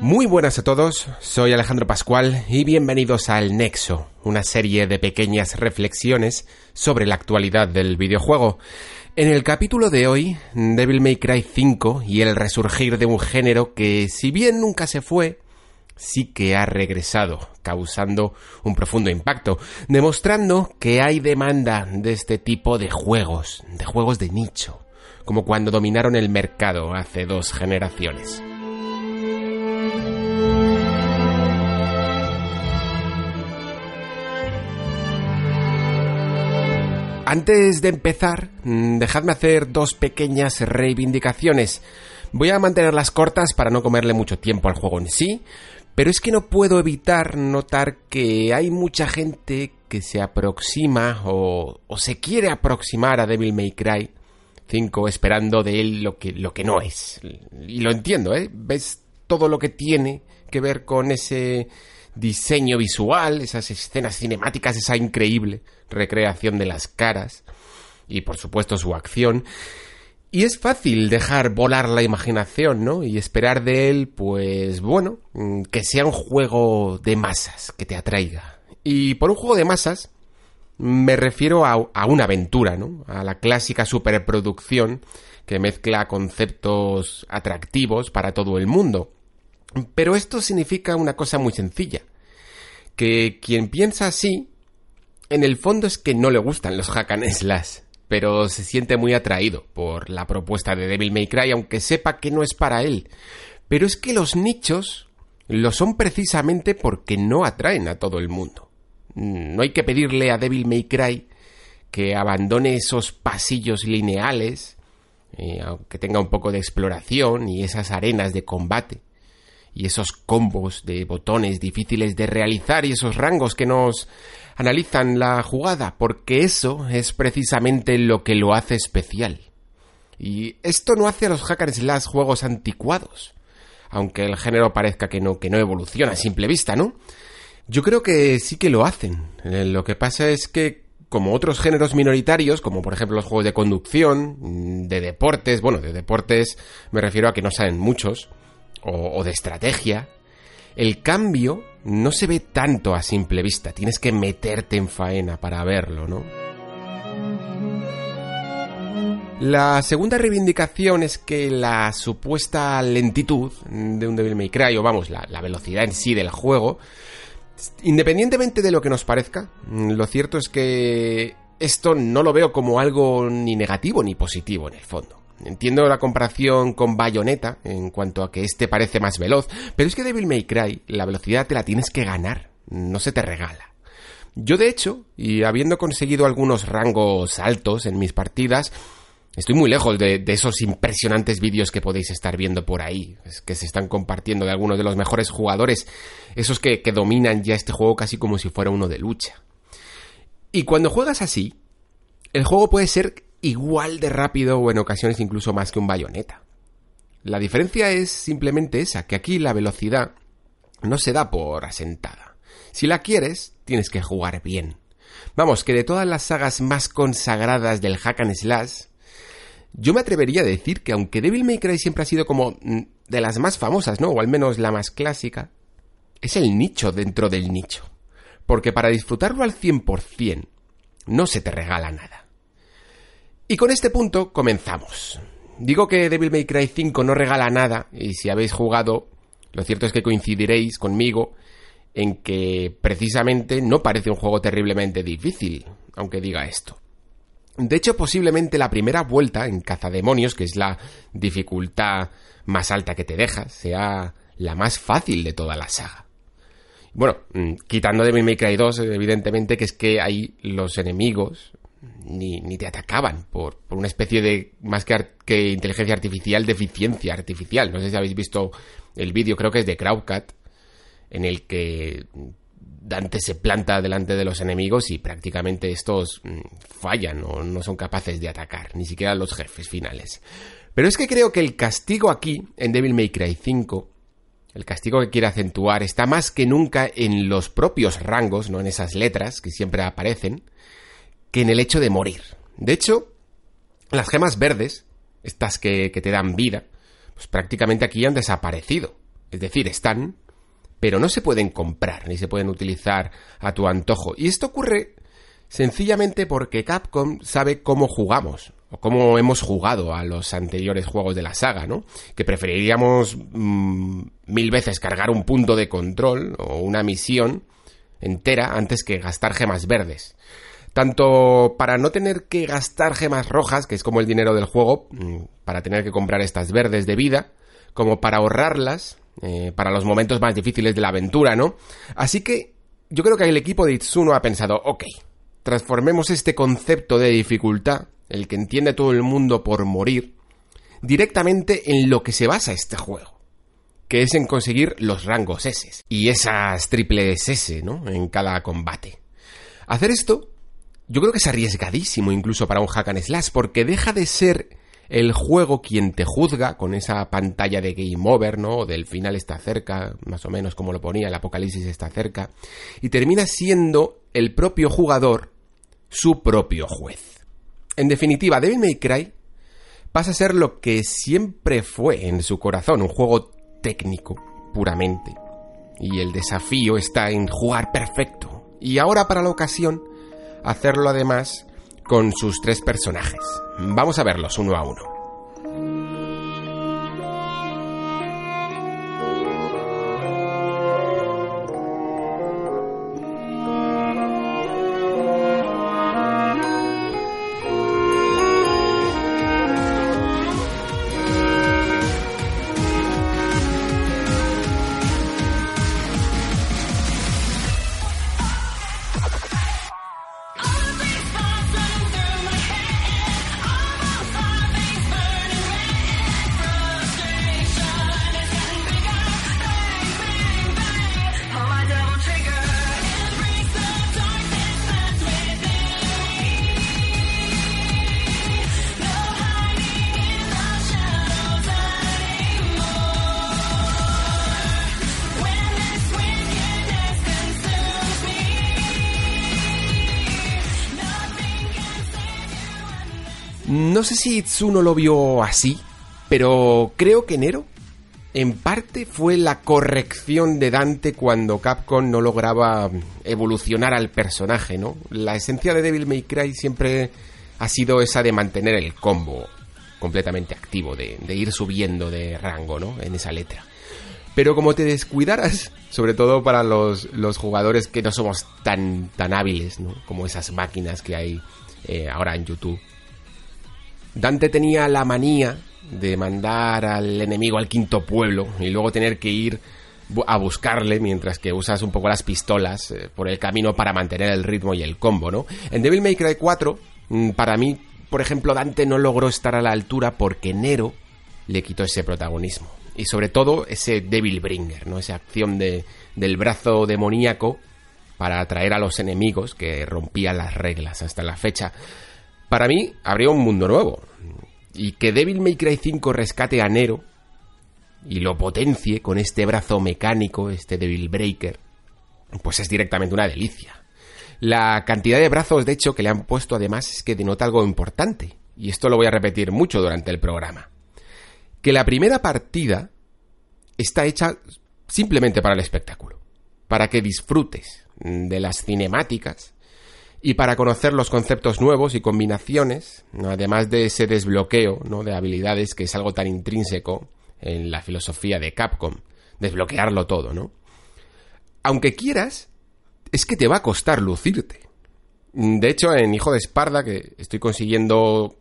Muy buenas a todos, soy Alejandro Pascual y bienvenidos al Nexo, una serie de pequeñas reflexiones sobre la actualidad del videojuego. En el capítulo de hoy, Devil May Cry 5 y el resurgir de un género que, si bien nunca se fue, sí que ha regresado, causando un profundo impacto, demostrando que hay demanda de este tipo de juegos, de juegos de nicho, como cuando dominaron el mercado hace dos generaciones. Antes de empezar, mm, dejadme hacer dos pequeñas reivindicaciones. Voy a mantenerlas cortas para no comerle mucho tiempo al juego en sí, pero es que no puedo evitar notar que hay mucha gente que se aproxima o, o se quiere aproximar a Devil May Cry 5 esperando de él lo que, lo que no es. Y lo entiendo, ¿eh? Ves todo lo que tiene que ver con ese diseño visual, esas escenas cinemáticas, esa increíble recreación de las caras y por supuesto su acción. Y es fácil dejar volar la imaginación, ¿no? Y esperar de él, pues bueno, mm, que sea un juego de masas, que te atraiga. Y por un juego de masas, me refiero a, a una aventura, ¿no? A la clásica superproducción que mezcla conceptos atractivos para todo el mundo. Pero esto significa una cosa muy sencilla, que quien piensa así, en el fondo es que no le gustan los hack and slash, pero se siente muy atraído por la propuesta de Devil May Cry, aunque sepa que no es para él. Pero es que los nichos lo son precisamente porque no atraen a todo el mundo. No hay que pedirle a Devil May Cry que abandone esos pasillos lineales, eh, aunque tenga un poco de exploración y esas arenas de combate y esos combos de botones difíciles de realizar y esos rangos que nos analizan la jugada, porque eso es precisamente lo que lo hace especial. Y esto no hace a los hackers las juegos anticuados, aunque el género parezca que no, que no evoluciona a simple vista, ¿no? Yo creo que sí que lo hacen. Eh, lo que pasa es que como otros géneros minoritarios, como por ejemplo los juegos de conducción, de deportes, bueno, de deportes me refiero a que no saben muchos, o, de estrategia, el cambio no se ve tanto a simple vista, tienes que meterte en faena para verlo, ¿no? La segunda reivindicación es que la supuesta lentitud de un Devil May Cry, o vamos, la, velocidad en sí del juego, independientemente de lo que nos parezca, lo cierto es que esto no lo veo como algo ni negativo ni positivo en el fondo. Entiendo la comparación con Bayonetta en cuanto a que este parece más veloz, pero es que Devil May Cry la velocidad te la tienes que ganar, no se te regala. Yo de hecho, y habiendo conseguido algunos rangos altos en mis partidas, estoy muy lejos de, esos impresionantes vídeos que podéis estar viendo por ahí, que se están compartiendo de algunos de los mejores jugadores, esos que dominan ya este juego casi como si fuera uno de lucha. Y cuando juegas así, el juego puede ser igual de rápido o en ocasiones incluso más que un bayoneta. La diferencia es simplemente esa, que aquí la velocidad no se da por asentada. Si la quieres, tienes que jugar bien. Vamos, que de todas las sagas más consagradas del hack and slash, yo me atrevería a decir que aunque Devil May Cry siempre ha sido como mm, de las más famosas, ¿no? O al menos la más clásica, es el nicho dentro del nicho. Porque para disfrutarlo al 100%, no se te regala nada. Y con este punto comenzamos. Digo que Devil May Cry 5 no regala nada, y si habéis jugado, lo cierto es que coincidiréis conmigo en que precisamente no parece un juego terriblemente difícil, aunque diga esto. De hecho, posiblemente la primera vuelta en Cazademonios, que es la dificultad más alta que te deja, sea la más fácil de toda la saga. Bueno, mm, quitando Devil May Cry 2, evidentemente que es que ahí los enemigos ni, te atacaban por, una especie de, más que, inteligencia artificial, deficiencia artificial. No sé si habéis visto el vídeo, creo que es de Crowdcat, en el que Dante se planta delante de los enemigos y prácticamente estos mm, fallan o no son capaces de atacar, ni siquiera los jefes finales. Pero es que creo que el castigo aquí, en Devil May Cry 5, el castigo que quiere acentuar está más que nunca en los propios rangos, no en esas letras que siempre aparecen, que en el hecho de morir. De hecho, las gemas verdes, estas que, te dan vida, pues prácticamente aquí han desaparecido. Es decir, están, pero no se pueden comprar ni se pueden utilizar a tu antojo. Y esto ocurre sencillamente porque Capcom sabe cómo jugamos o cómo hemos jugado a los anteriores juegos de la saga, ¿no? Que preferiríamos mm, mil veces cargar un punto de control o una misión entera antes que gastar gemas verdes. Tanto para no tener que gastar gemas rojas, que es como el dinero del juego, mm, para tener que comprar estas verdes de vida, como para ahorrarlas eh, para los momentos más difíciles de la aventura, ¿no? Así que yo creo que el equipo de Itsuno ha pensado, ok, transformemos este concepto de dificultad, el que entiende todo el mundo por morir, directamente en lo que se basa este juego, que es en conseguir los rangos S y esas triples S, ¿no? En cada combate. Hacer esto yo creo que es arriesgadísimo incluso para un hack and slash, porque deja de ser el juego quien te juzga con esa pantalla de game over, ¿no? Del final está cerca, más o menos como lo ponía, el apocalipsis está cerca, y termina siendo el propio jugador su propio juez. En definitiva, Devil May Cry pasa a ser lo que siempre fue en su corazón, un juego técnico, puramente. Y el desafío está en jugar perfecto. Y ahora para la ocasión, hacerlo además con sus tres personajes. Vamos a verlos uno a uno. No sé si Itsuno lo vio así, pero creo que Nero en parte fue la corrección de Dante cuando Capcom no lograba evolucionar al personaje, ¿no? La esencia de Devil May Cry siempre ha sido esa de mantener el combo completamente activo, de, ir subiendo de rango, ¿no? En esa letra. Pero como te descuidaras, sobre todo para los, jugadores que no somos tan, tan hábiles, ¿no? Como esas máquinas que hay eh, ahora en YouTube Dante tenía la manía de mandar al enemigo al quinto pueblo y luego tener que ir a buscarle mientras que usas un poco las pistolas eh, por el camino para mantener el ritmo y el combo, ¿no? En Devil May Cry 4, mm, para mí, por ejemplo, Dante no logró estar a la altura porque Nero le quitó ese protagonismo. Y sobre todo ese Devil Bringer, ¿no? Esa acción de, del brazo demoníaco para atraer a los enemigos que rompía las reglas hasta la fecha. Para mí, habría un mundo nuevo. Y que Devil May Cry 5 rescate a Nero y lo potencie con este brazo mecánico, este Devil Breaker, pues es directamente una delicia. La cantidad de brazos, de hecho, que le han puesto además es que denota algo importante. Y esto lo voy a repetir mucho durante el programa. Que la primera partida está hecha simplemente para el espectáculo. Para que disfrutes de las cinemáticas y para conocer los conceptos nuevos y combinaciones, además de ese desbloqueo ¿no? de habilidades que es algo tan intrínseco en la filosofía de Capcom, desbloquearlo todo, ¿no? Aunque quieras, es que te va a costar lucirte. De hecho, en Hijo de Esparda, que estoy consiguiendo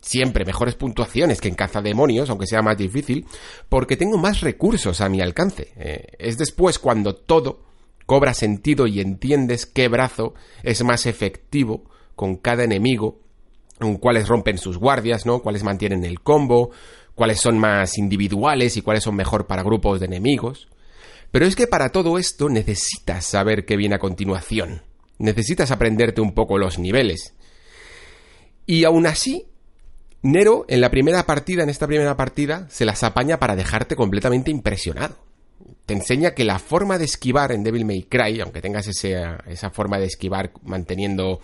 siempre mejores puntuaciones que en Cazademonios, aunque sea más difícil, porque tengo más recursos a mi alcance. Eh, es después cuando todo cobra sentido y entiendes qué brazo es más efectivo con cada enemigo, cuáles rompen sus guardias, ¿no? Cuáles mantienen el combo, cuáles son más individuales y cuáles son mejor para grupos de enemigos. Pero es que para todo esto necesitas saber qué viene a continuación. Necesitas aprenderte un poco los niveles. Y aún así, Nero en la primera partida, en esta primera partida, se las apaña para dejarte completamente impresionado. Te enseña que la forma de esquivar en Devil May Cry, aunque tengas esa forma de esquivar manteniendo,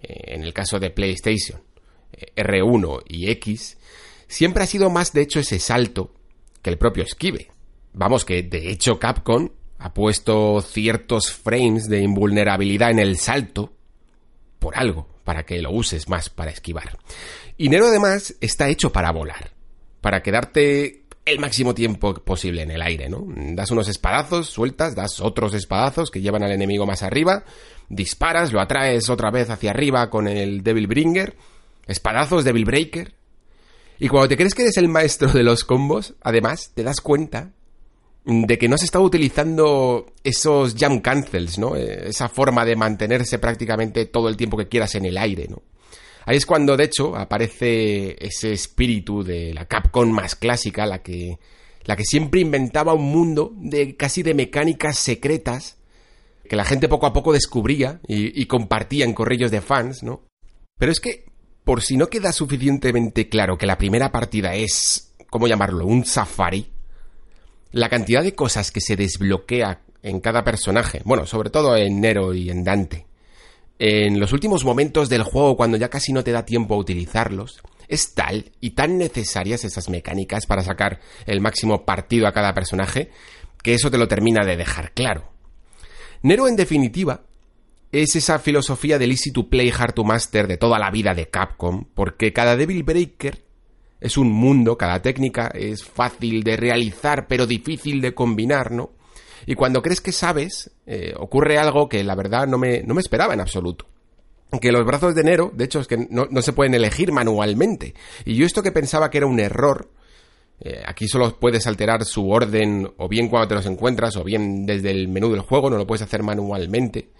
eh, en el caso de PlayStation, eh, R1 y X, siempre ha sido más de hecho ese salto que el propio esquive. Vamos, que de hecho Capcom ha puesto ciertos frames de invulnerabilidad en el salto por algo, para que lo uses más para esquivar. Y Nero además está hecho para volar, para quedarte el máximo tiempo posible en el aire, ¿no? Das unos espadazos, sueltas, das otros espadazos que llevan al enemigo más arriba, disparas, lo atraes otra vez hacia arriba con el Devil Bringer, espadazos, Devil Breaker, y cuando te crees que eres el maestro de los combos, además, te das cuenta de que no has estado utilizando esos jump cancels, ¿no? Eh, esa forma de mantenerse prácticamente todo el tiempo que quieras en el aire, ¿no? Ahí es cuando, de hecho, aparece ese espíritu de la Capcom más clásica, la que, la que siempre inventaba un mundo de casi de mecánicas secretas que la gente poco a poco descubría y, compartía en corrillos de fans, ¿no? Pero es que por si no queda suficientemente claro que la primera partida es, ¿cómo llamarlo?, un safari, la cantidad de cosas que se desbloquea en cada personaje, bueno, sobre todo en Nero y en Dante, en los últimos momentos del juego, cuando ya casi no te da tiempo a utilizarlos, es tal y tan necesarias esas mecánicas para sacar el máximo partido a cada personaje, que eso te lo termina de dejar claro. Nero, en definitiva, es esa filosofía del easy to play, hard to master de toda la vida de Capcom, porque cada Devil Breaker es un mundo, cada técnica es fácil de realizar, pero difícil de combinar, ¿no? Y cuando crees que sabes, eh, ocurre algo que la verdad no me, no me esperaba en absoluto. Que los brazos de Nero, de hecho, es que no, se pueden elegir manualmente. Y yo esto que pensaba que era un error, eh, aquí solo puedes alterar su orden o bien cuando te los encuentras o bien desde el menú del juego, no lo puedes hacer manualmente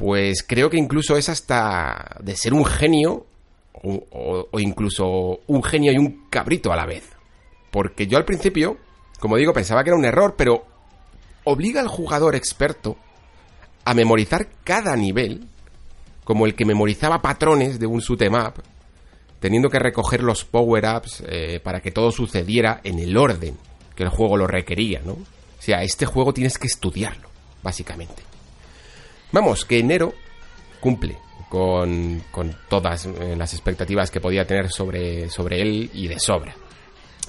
pues creo que incluso es hasta de ser un genio o, incluso un genio y un cabrito a la vez. Porque yo al principio, como digo, pensaba que era un error, pero obliga al jugador experto a memorizar cada nivel, como el que memorizaba patrones de un shoot'em teniendo que recoger los power-ups eh, para que todo sucediera en el orden que el juego lo requería, ¿no? O sea, este juego tienes que estudiarlo, básicamente. Vamos, que enero cumple con, todas eh, las expectativas que podía tener sobre, sobre él y de sobra.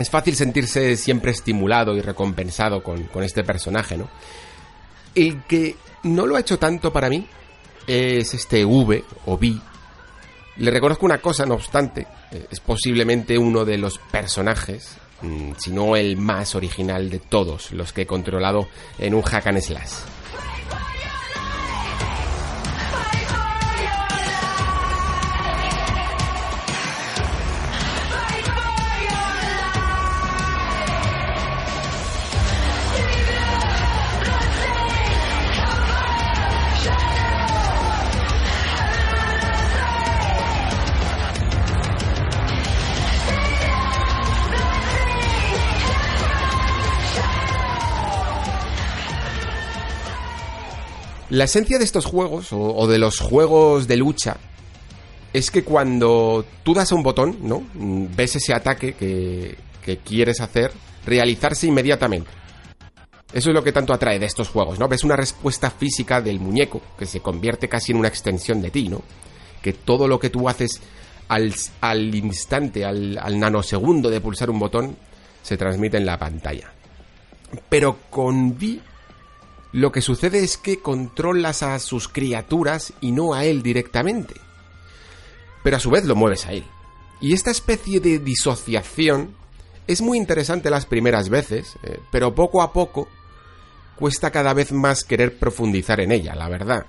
Es fácil sentirse siempre estimulado y recompensado con, este personaje, ¿no? El que no lo ha hecho tanto para mí es este V o V. Le reconozco una cosa, no obstante, eh, es posiblemente uno de los personajes, mm, si no el más original de todos los que he controlado en un hack and slash. La esencia de estos juegos, o, de los juegos de lucha, es que cuando tú das a un botón, ¿no? Ves ese ataque que, quieres hacer realizarse inmediatamente. Eso es lo que tanto atrae de estos juegos, ¿no? Ves una respuesta física del muñeco que se convierte casi en una extensión de ti, ¿no? Que todo lo que tú haces al, al instante, al, al, nanosegundo de pulsar un botón, se transmite en la pantalla. Pero con Vi lo que sucede es que controlas a sus criaturas y no a él directamente. Pero a su vez lo mueves a él. Y esta especie de disociación es muy interesante las primeras veces, eh, pero poco a poco cuesta cada vez más querer profundizar en ella, la verdad.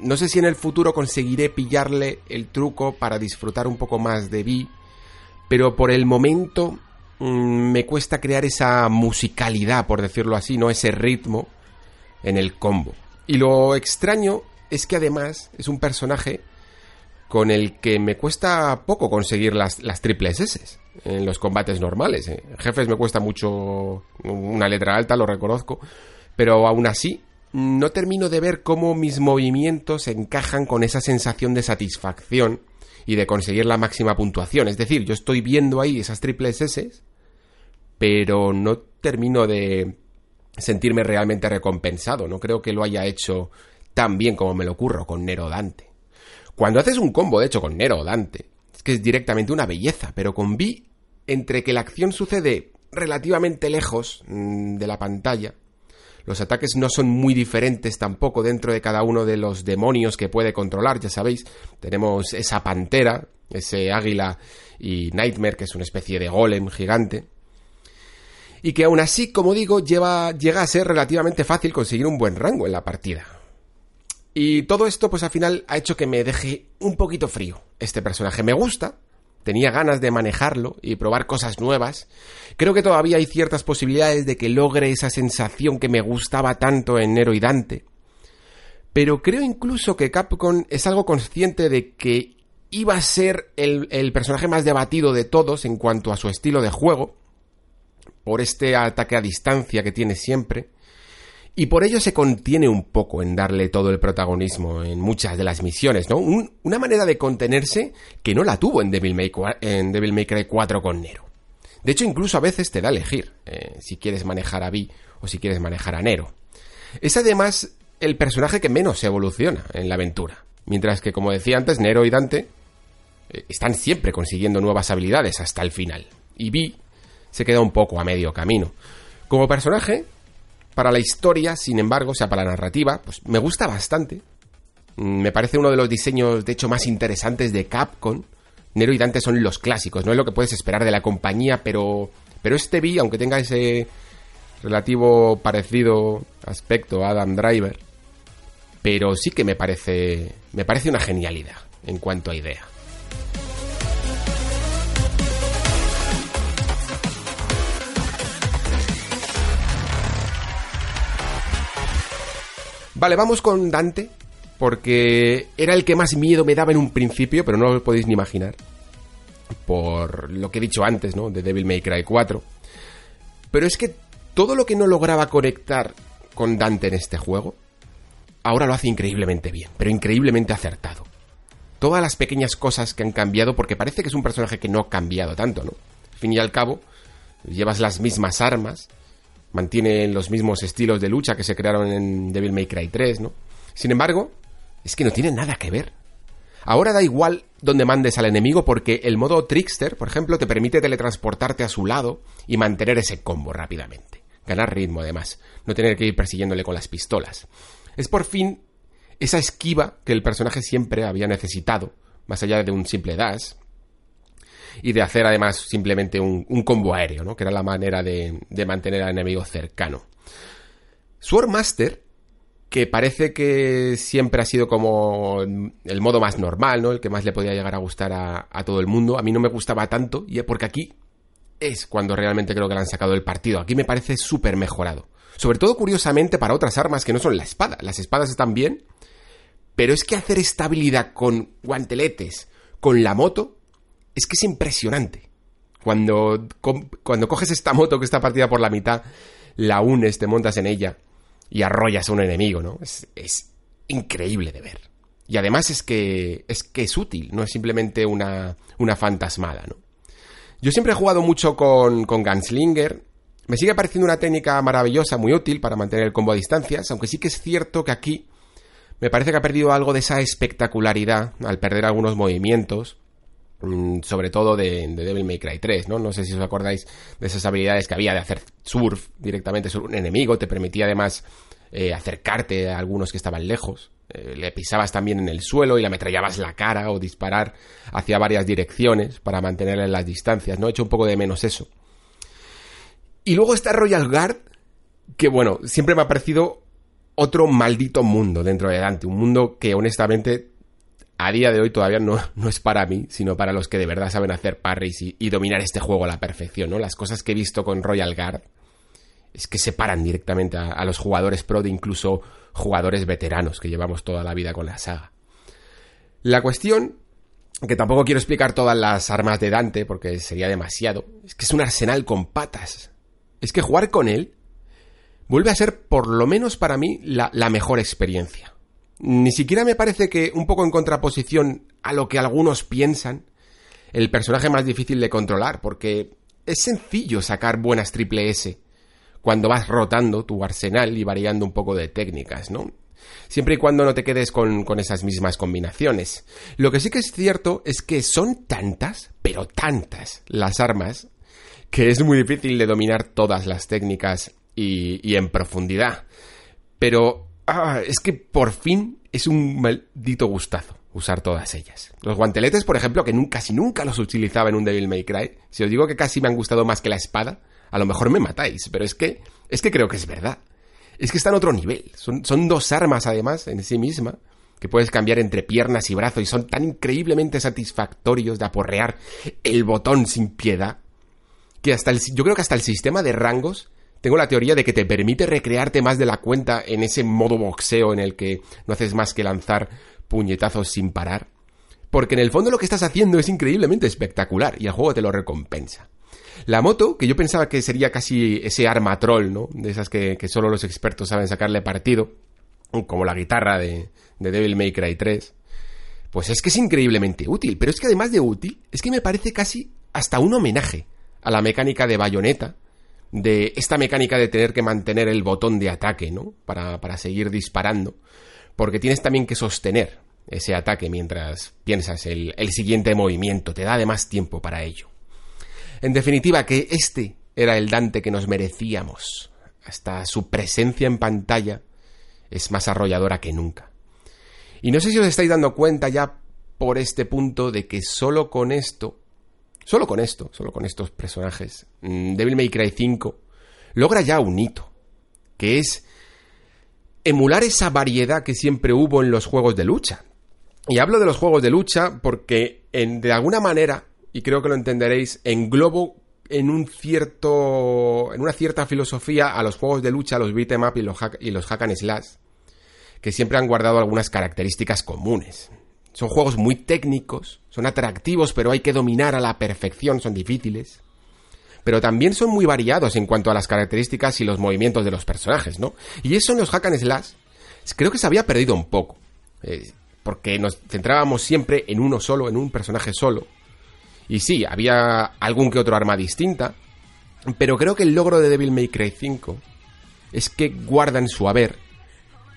No sé si en el futuro conseguiré pillarle el truco para disfrutar un poco más de Vi, pero por el momento mm, me cuesta crear esa musicalidad, por decirlo así, no ese ritmo en el combo. Y lo extraño es que además es un personaje con el que me cuesta poco conseguir las, triples S en los combates normales. ¿eh? Jefes me cuesta mucho una letra alta, lo reconozco, pero aún así no termino de ver cómo mis movimientos encajan con esa sensación de satisfacción y de conseguir la máxima puntuación. Es decir, yo estoy viendo ahí esas triples S, pero no termino de sentirme realmente recompensado. No creo que lo haya hecho tan bien como me lo ocurro con Nero Dante. Cuando haces un combo, de hecho, con Nero Dante, es que es directamente una belleza, pero con Vi, entre que la acción sucede relativamente lejos mm, de la pantalla, los ataques no son muy diferentes tampoco dentro de cada uno de los demonios que puede controlar, ya sabéis. Tenemos esa pantera, ese águila y Nightmare, que es una especie de golem gigante. Y que aún así, como digo, lleva, llega a ser relativamente fácil conseguir un buen rango en la partida. Y todo esto, pues al final, ha hecho que me deje un poquito frío. Este personaje me gusta, tenía ganas de manejarlo y probar cosas nuevas, creo que todavía hay ciertas posibilidades de que logre esa sensación que me gustaba tanto en Nero y Dante. Pero creo incluso que Capcom es algo consciente de que iba a ser el, el personaje más debatido de todos en cuanto a su estilo de juego, por este ataque a distancia que tiene siempre, y por ello se contiene un poco en darle todo el protagonismo en muchas de las misiones, ¿no? una manera de contenerse que no la tuvo en Devil May, en Devil May Cry 4 con Nero. De hecho, incluso a veces te da a elegir eh, si quieres manejar a Vi o si quieres manejar a Nero. Es además el personaje que menos evoluciona en la aventura. Mientras que, como decía antes, Nero y Dante eh, están siempre consiguiendo nuevas habilidades hasta el final. Y Vi se queda un poco a medio camino. Como personaje, para la historia, sin embargo, o sea, para la narrativa, pues me gusta bastante. Mm, me parece uno de los diseños, de hecho, más interesantes de Capcom. Nero y Dante son los clásicos, no es lo que puedes esperar de la compañía, pero, pero este vi, aunque tenga ese relativo parecido aspecto a Adam Driver, pero sí que me parece, me parece una genialidad en cuanto a idea. Vale, vamos con Dante, porque era el que más miedo me daba en un principio, pero no lo podéis ni imaginar. Por lo que he dicho antes, ¿no? De Devil May Cry 4. Pero es que todo lo que no lograba conectar con Dante en este juego, ahora lo hace increíblemente bien, pero increíblemente acertado. Todas las pequeñas cosas que han cambiado, porque parece que es un personaje que no ha cambiado tanto, ¿no? Al fin y al cabo, llevas las mismas armas, mantiene los mismos estilos de lucha que se crearon en Devil May Cry 3, ¿no? Sin embargo, es que no tiene nada que ver. Ahora da igual donde mandes al enemigo porque el modo Trickster, por ejemplo, te permite teletransportarte a su lado y mantener ese combo rápidamente. Ganar ritmo además, no tener que ir persiguiéndole con las pistolas. Es por fin esa esquiva que el personaje siempre había necesitado, más allá de un simple dash, y de hacer además simplemente un, combo aéreo, ¿no? Que era la manera de, mantener al enemigo cercano. Swordmaster, que parece que siempre ha sido como el modo más normal, ¿no? El que más le podía llegar a gustar a, a todo el mundo. A mí no me gustaba tanto, y porque aquí es cuando realmente creo que le han sacado el partido. Aquí me parece súper mejorado. Sobre todo, curiosamente, para otras armas que no son la espada. Las espadas están bien, pero es que hacer estabilidad con guanteletes, con la moto, es que es impresionante. Cuando, cuando coges esta moto que está partida por la mitad, la unes, te montas en ella y arrollas a un enemigo, ¿no? Es, increíble de ver. Y además es que es que es útil, no es simplemente una, una fantasmada, ¿no? Yo siempre he jugado mucho con, con Gunslinger. Me sigue pareciendo una técnica maravillosa, muy útil para mantener el combo a distancias, aunque sí que es cierto que aquí me parece que ha perdido algo de esa espectacularidad al perder algunos movimientos sobre todo de, Devil May Cry 3, ¿no? No sé si os acordáis de esas habilidades que había de hacer surf directamente sobre un enemigo, te permitía además eh, acercarte a algunos que estaban lejos, eh, le pisabas también en el suelo y le ametrallabas la cara o disparar hacia varias direcciones para mantenerle las distancias, ¿no? He hecho un poco de menos eso. Y luego está Royal Guard, que bueno, siempre me ha parecido otro maldito mundo dentro de Dante, un mundo que honestamente a día de hoy todavía no, es para mí, sino para los que de verdad saben hacer parries y, dominar este juego a la perfección. Las cosas que he visto con Royal Guard es que separan directamente a, los jugadores pro de incluso jugadores veteranos que llevamos toda la vida con la saga. La cuestión que tampoco quiero explicar todas las armas de Dante porque sería demasiado. Es que es un arsenal con patas. Es que jugar con él vuelve a ser, por lo menos para mí, la mejor experiencia. Ni siquiera me parece que, un poco en contraposición a lo que algunos piensan, el personaje más difícil de controlar, porque es sencillo sacar buenas triple S cuando vas rotando tu arsenal y variando un poco de técnicas, ¿no? Siempre y cuando no te quedes con, con, esas mismas combinaciones. Lo que sí que es cierto es que son tantas, pero tantas, las armas, que es muy difícil de dominar todas las técnicas y, y en profundidad. Pero ah, es que por fin es un maldito gustazo usar todas ellas. Los guanteletes, por ejemplo, que nunca, casi nunca los utilizaba en un Devil May Cry. Si os digo que casi me han gustado más que la espada, a lo mejor me matáis, pero es que, es que creo que es verdad. Es que está en otro nivel. Son, dos armas, además, en sí misma, que puedes cambiar entre piernas y brazos y son tan increíblemente satisfactorios de aporrear el botón sin piedad, que hasta el, yo creo que hasta el sistema de rangos tengo la teoría de que te permite recrearte más de la cuenta en ese modo boxeo en el que no haces más que lanzar puñetazos sin parar. Porque en el fondo lo que estás haciendo es increíblemente espectacular y el juego te lo recompensa. La moto, que yo pensaba que sería casi ese arma troll, ¿no? De esas que, solo los expertos saben sacarle partido, como la guitarra de, de Devil May Cry 3, pues es que es increíblemente útil. Pero es que además de útil, es que me parece casi hasta un homenaje a la mecánica de bayoneta, de esta mecánica de tener que mantener el botón de ataque, ¿no? Para, para seguir disparando. Porque tienes también que sostener ese ataque mientras piensas el, el siguiente movimiento. Te da además tiempo para ello. En definitiva, que este era el Dante que nos merecíamos. Hasta su presencia en pantalla es más arrolladora que nunca. Y no sé si os estáis dando cuenta ya por este punto de que solo con esto, solo con esto, solo con estos personajes, Devil May Cry 5 logra ya un hito, que es emular esa variedad que siempre hubo en los juegos de lucha. Y hablo de los juegos de lucha porque en, de alguna manera y creo que lo entenderéis, englobo en un cierto. en una cierta filosofía a los juegos de lucha, los beat'em up y los, hack, y los hack and slash, que siempre han guardado algunas características comunes. Son juegos muy técnicos, son atractivos, pero hay que dominar a la perfección, son difíciles. Pero también son muy variados en cuanto a las características y los movimientos de los personajes, ¿no? Y eso en los hack and slash creo que se había perdido un poco. Eh, porque nos centrábamos siempre en uno solo, en un personaje solo. Y sí, había algún que otro arma distinta, pero creo que el logro de Devil May Cry 5 es que guarda en su haber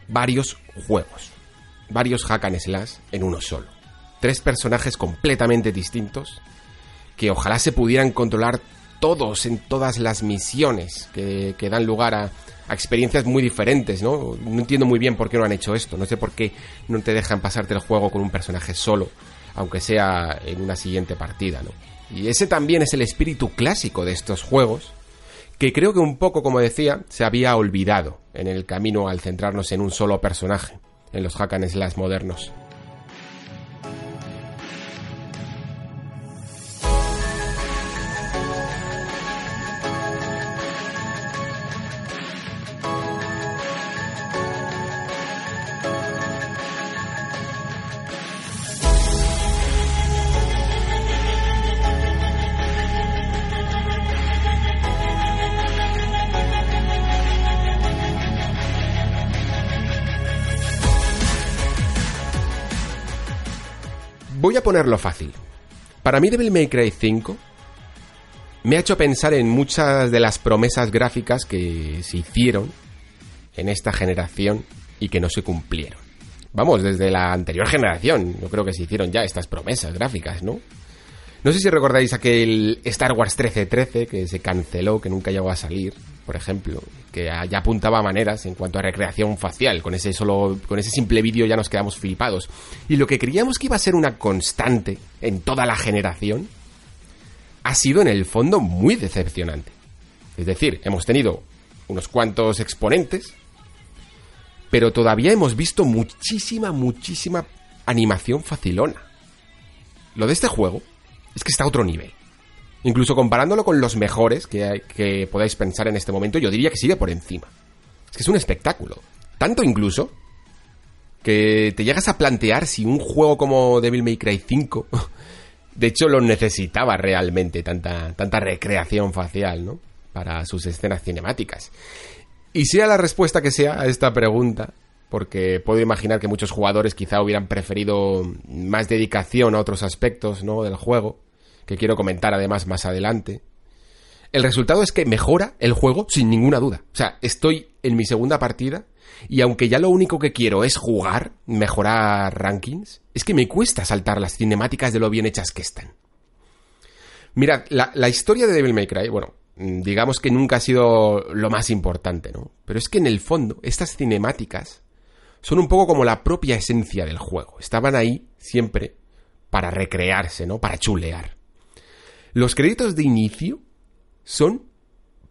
varios juegos, varios hack slash en uno solo. Tres personajes completamente distintos que ojalá se pudieran controlar todos en todas las misiones que, que dan lugar a, a, experiencias muy diferentes, ¿no? No entiendo muy bien por qué no han hecho esto, no sé por qué no te dejan pasarte el juego con un personaje solo aunque sea en una siguiente partida, ¿no? Y ese también es el espíritu clásico de estos juegos, que creo que un poco, como decía, se había olvidado en el camino al centrarnos en un solo personaje, en los hack and slash modernos. Voy a ponerlo fácil. Para mí Devil May Cry 5 me ha hecho pensar en muchas de las promesas gráficas que se hicieron en esta generación y que no se cumplieron. Vamos, desde la anterior generación, yo creo que se hicieron ya estas promesas gráficas, ¿no? No sé si recordáis aquel Star Wars 1313 que se canceló, que nunca llegó a salir, por ejemplo, que ya apuntaba maneras en cuanto a recreación facial. Con ese solo, con ese simple vídeo ya nos quedamos flipados. Y lo que creíamos que iba a ser una constante en toda la generación ha sido en el fondo muy decepcionante. Es decir, hemos tenido unos cuantos exponentes, pero todavía hemos visto muchísima, muchísima animación facilona. Lo de este juego es que está a otro nivel. Incluso comparándolo con los mejores que, que podáis pensar en este momento, yo diría que sigue por encima. Es que es un espectáculo. Tanto incluso que te llegas a plantear si un juego como Devil May Cry 5, de hecho lo necesitaba realmente, tanta, tanta recreación facial, ¿no? Para sus escenas cinemáticas. Y sea la respuesta que sea a esta pregunta, porque puedo imaginar que muchos jugadores quizá hubieran preferido más dedicación a otros aspectos, ¿no? Del juego, que quiero comentar además más adelante. El resultado es que mejora el juego sin ninguna duda. O sea, estoy en mi segunda partida y aunque ya lo único que quiero es jugar, mejorar rankings, es que me cuesta saltar las cinemáticas de lo bien hechas que están. Mirad, la, la historia de Devil May Cry, bueno, digamos que nunca ha sido lo más importante, ¿no? Pero es que en el fondo, estas cinemáticas son un poco como la propia esencia del juego. Estaban ahí siempre para recrearse, ¿no? Para chulear. Los créditos de inicio son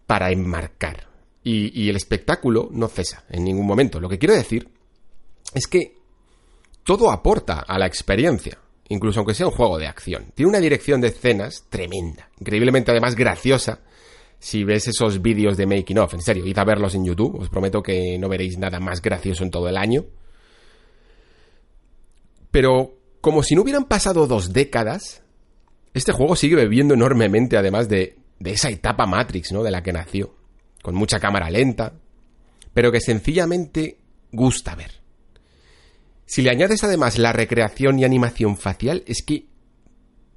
para enmarcar. Y, el espectáculo no cesa en ningún momento. Lo que quiero decir es que todo aporta a la experiencia, incluso aunque sea un juego de acción. Tiene una dirección de escenas tremenda, increíblemente además graciosa. Si ves esos vídeos de making of, en serio, id a verlos en YouTube, os prometo que no veréis nada más gracioso en todo el año. Pero como si no hubieran pasado dos décadas, este juego sigue bebiendo enormemente además de, de esa etapa Matrix, ¿no? De la que nació con mucha cámara lenta, pero que sencillamente gusta ver. Si le añades además la recreación y animación facial, es que,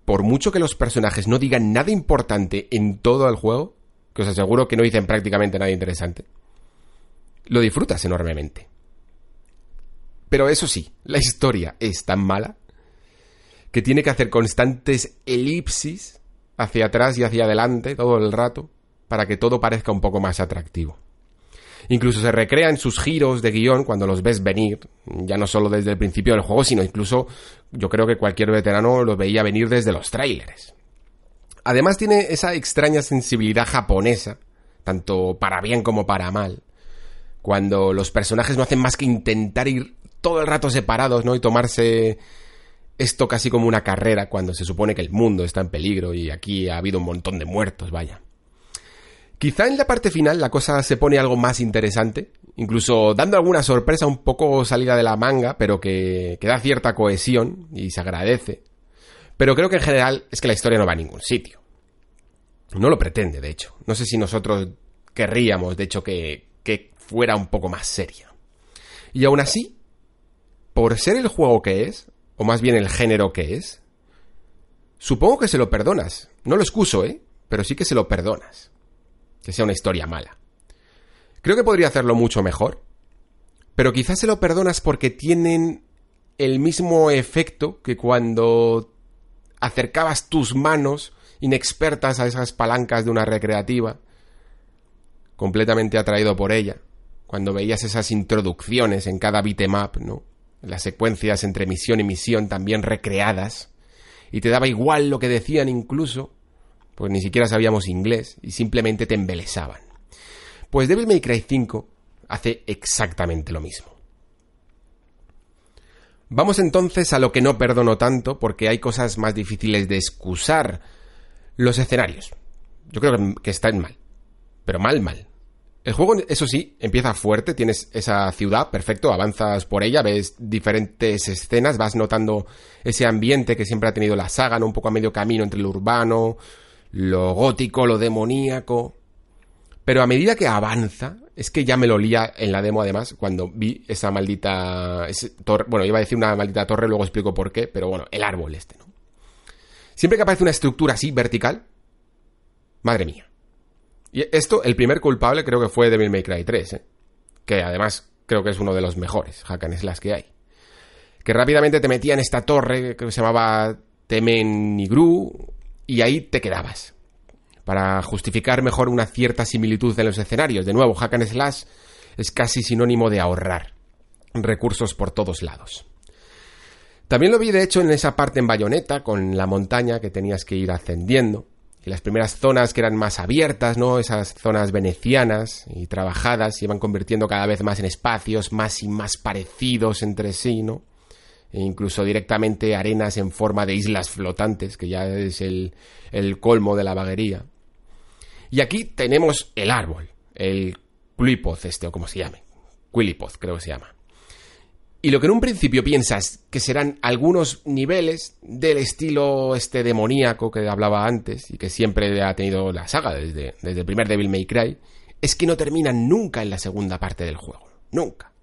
por mucho que los personajes no digan nada importante en todo el juego, que os aseguro que no dicen prácticamente nada interesante, lo disfrutas enormemente. Pero eso sí, la historia es tan mala que tiene que hacer constantes elipsis hacia atrás y hacia adelante todo el rato para que todo parezca un poco más atractivo. Incluso se recrea en sus giros de guion cuando los ves venir, ya no solo desde el principio del juego, sino incluso yo creo que cualquier veterano los veía venir desde los trailers. Además tiene esa extraña sensibilidad japonesa, tanto para bien como para mal, cuando los personajes no hacen más que intentar ir todo el rato separados, ¿no? Y tomarse esto casi como una carrera cuando se supone que el mundo está en peligro y aquí ha habido un montón de muertos, vaya. Quizá en la parte final la cosa se pone algo más interesante, incluso dando alguna sorpresa un poco salida de la manga, pero que, que da cierta cohesión y se agradece. Pero creo que en general es que la historia no va a ningún sitio. No lo pretende, de hecho. No sé si nosotros querríamos, de hecho, que, que fuera un poco más seria. Y aún así, por ser el juego que es, o más bien el género que es, supongo que se lo perdonas. No lo excuso, ¿eh? Pero sí que se lo perdonas que sea una historia mala. Creo que podría hacerlo mucho mejor, pero quizás se lo perdonas porque tienen el mismo efecto que cuando acercabas tus manos inexpertas a esas palancas de una recreativa, completamente atraído por ella, cuando veías esas introducciones en cada beatmap, ¿no? Las secuencias entre misión y misión también recreadas, y te daba igual lo que decían incluso, pues ni siquiera sabíamos inglés y simplemente te embelesaban. Pues Devil May Cry 5 hace exactamente lo mismo. Vamos entonces a lo que no perdono tanto porque hay cosas más difíciles de excusar. Los escenarios. Yo creo que están mal. Pero mal, mal. El juego, eso sí, empieza fuerte, tienes esa ciudad, perfecto, avanzas por ella, ves diferentes escenas, vas notando ese ambiente que siempre ha tenido la saga, ¿no? un poco a medio camino entre lo urbano, lo gótico, lo demoníaco. Pero a medida que avanza, es que ya me lo lía en la demo además, cuando vi esa maldita torre, bueno, iba a decir una maldita torre, luego explico por qué, pero bueno, el árbol este, ¿no? Siempre que aparece una estructura así, vertical, madre mía. Y esto, el primer culpable creo que fue Devil May Cry 3, ¿eh? que además creo que es uno de los mejores hack and slash que hay. Que rápidamente te metía en esta torre que se llamaba Temen Nigru, y ahí te quedabas. Para justificar mejor una cierta similitud en los escenarios. De nuevo, hack and slash es casi sinónimo de ahorrar recursos por todos lados. También lo vi de hecho en esa parte en Bayonetta, con la montaña que tenías que ir ascendiendo. Y las primeras zonas que eran más abiertas, ¿no? Esas zonas venecianas y trabajadas se iban convirtiendo cada vez más en espacios más y más parecidos entre sí, ¿no? e incluso directamente arenas en forma de islas flotantes, que ya es el, colmo de la vaguería. Y aquí tenemos el árbol, el Quilipoth este, o como se llame. Quilipoth creo que se llama. Y lo que en un principio piensas que serán algunos niveles del estilo este demoníaco que hablaba antes y que siempre ha tenido la saga desde, desde el primer Devil May Cry, es que no terminan nunca en la segunda parte del juego. Nunca.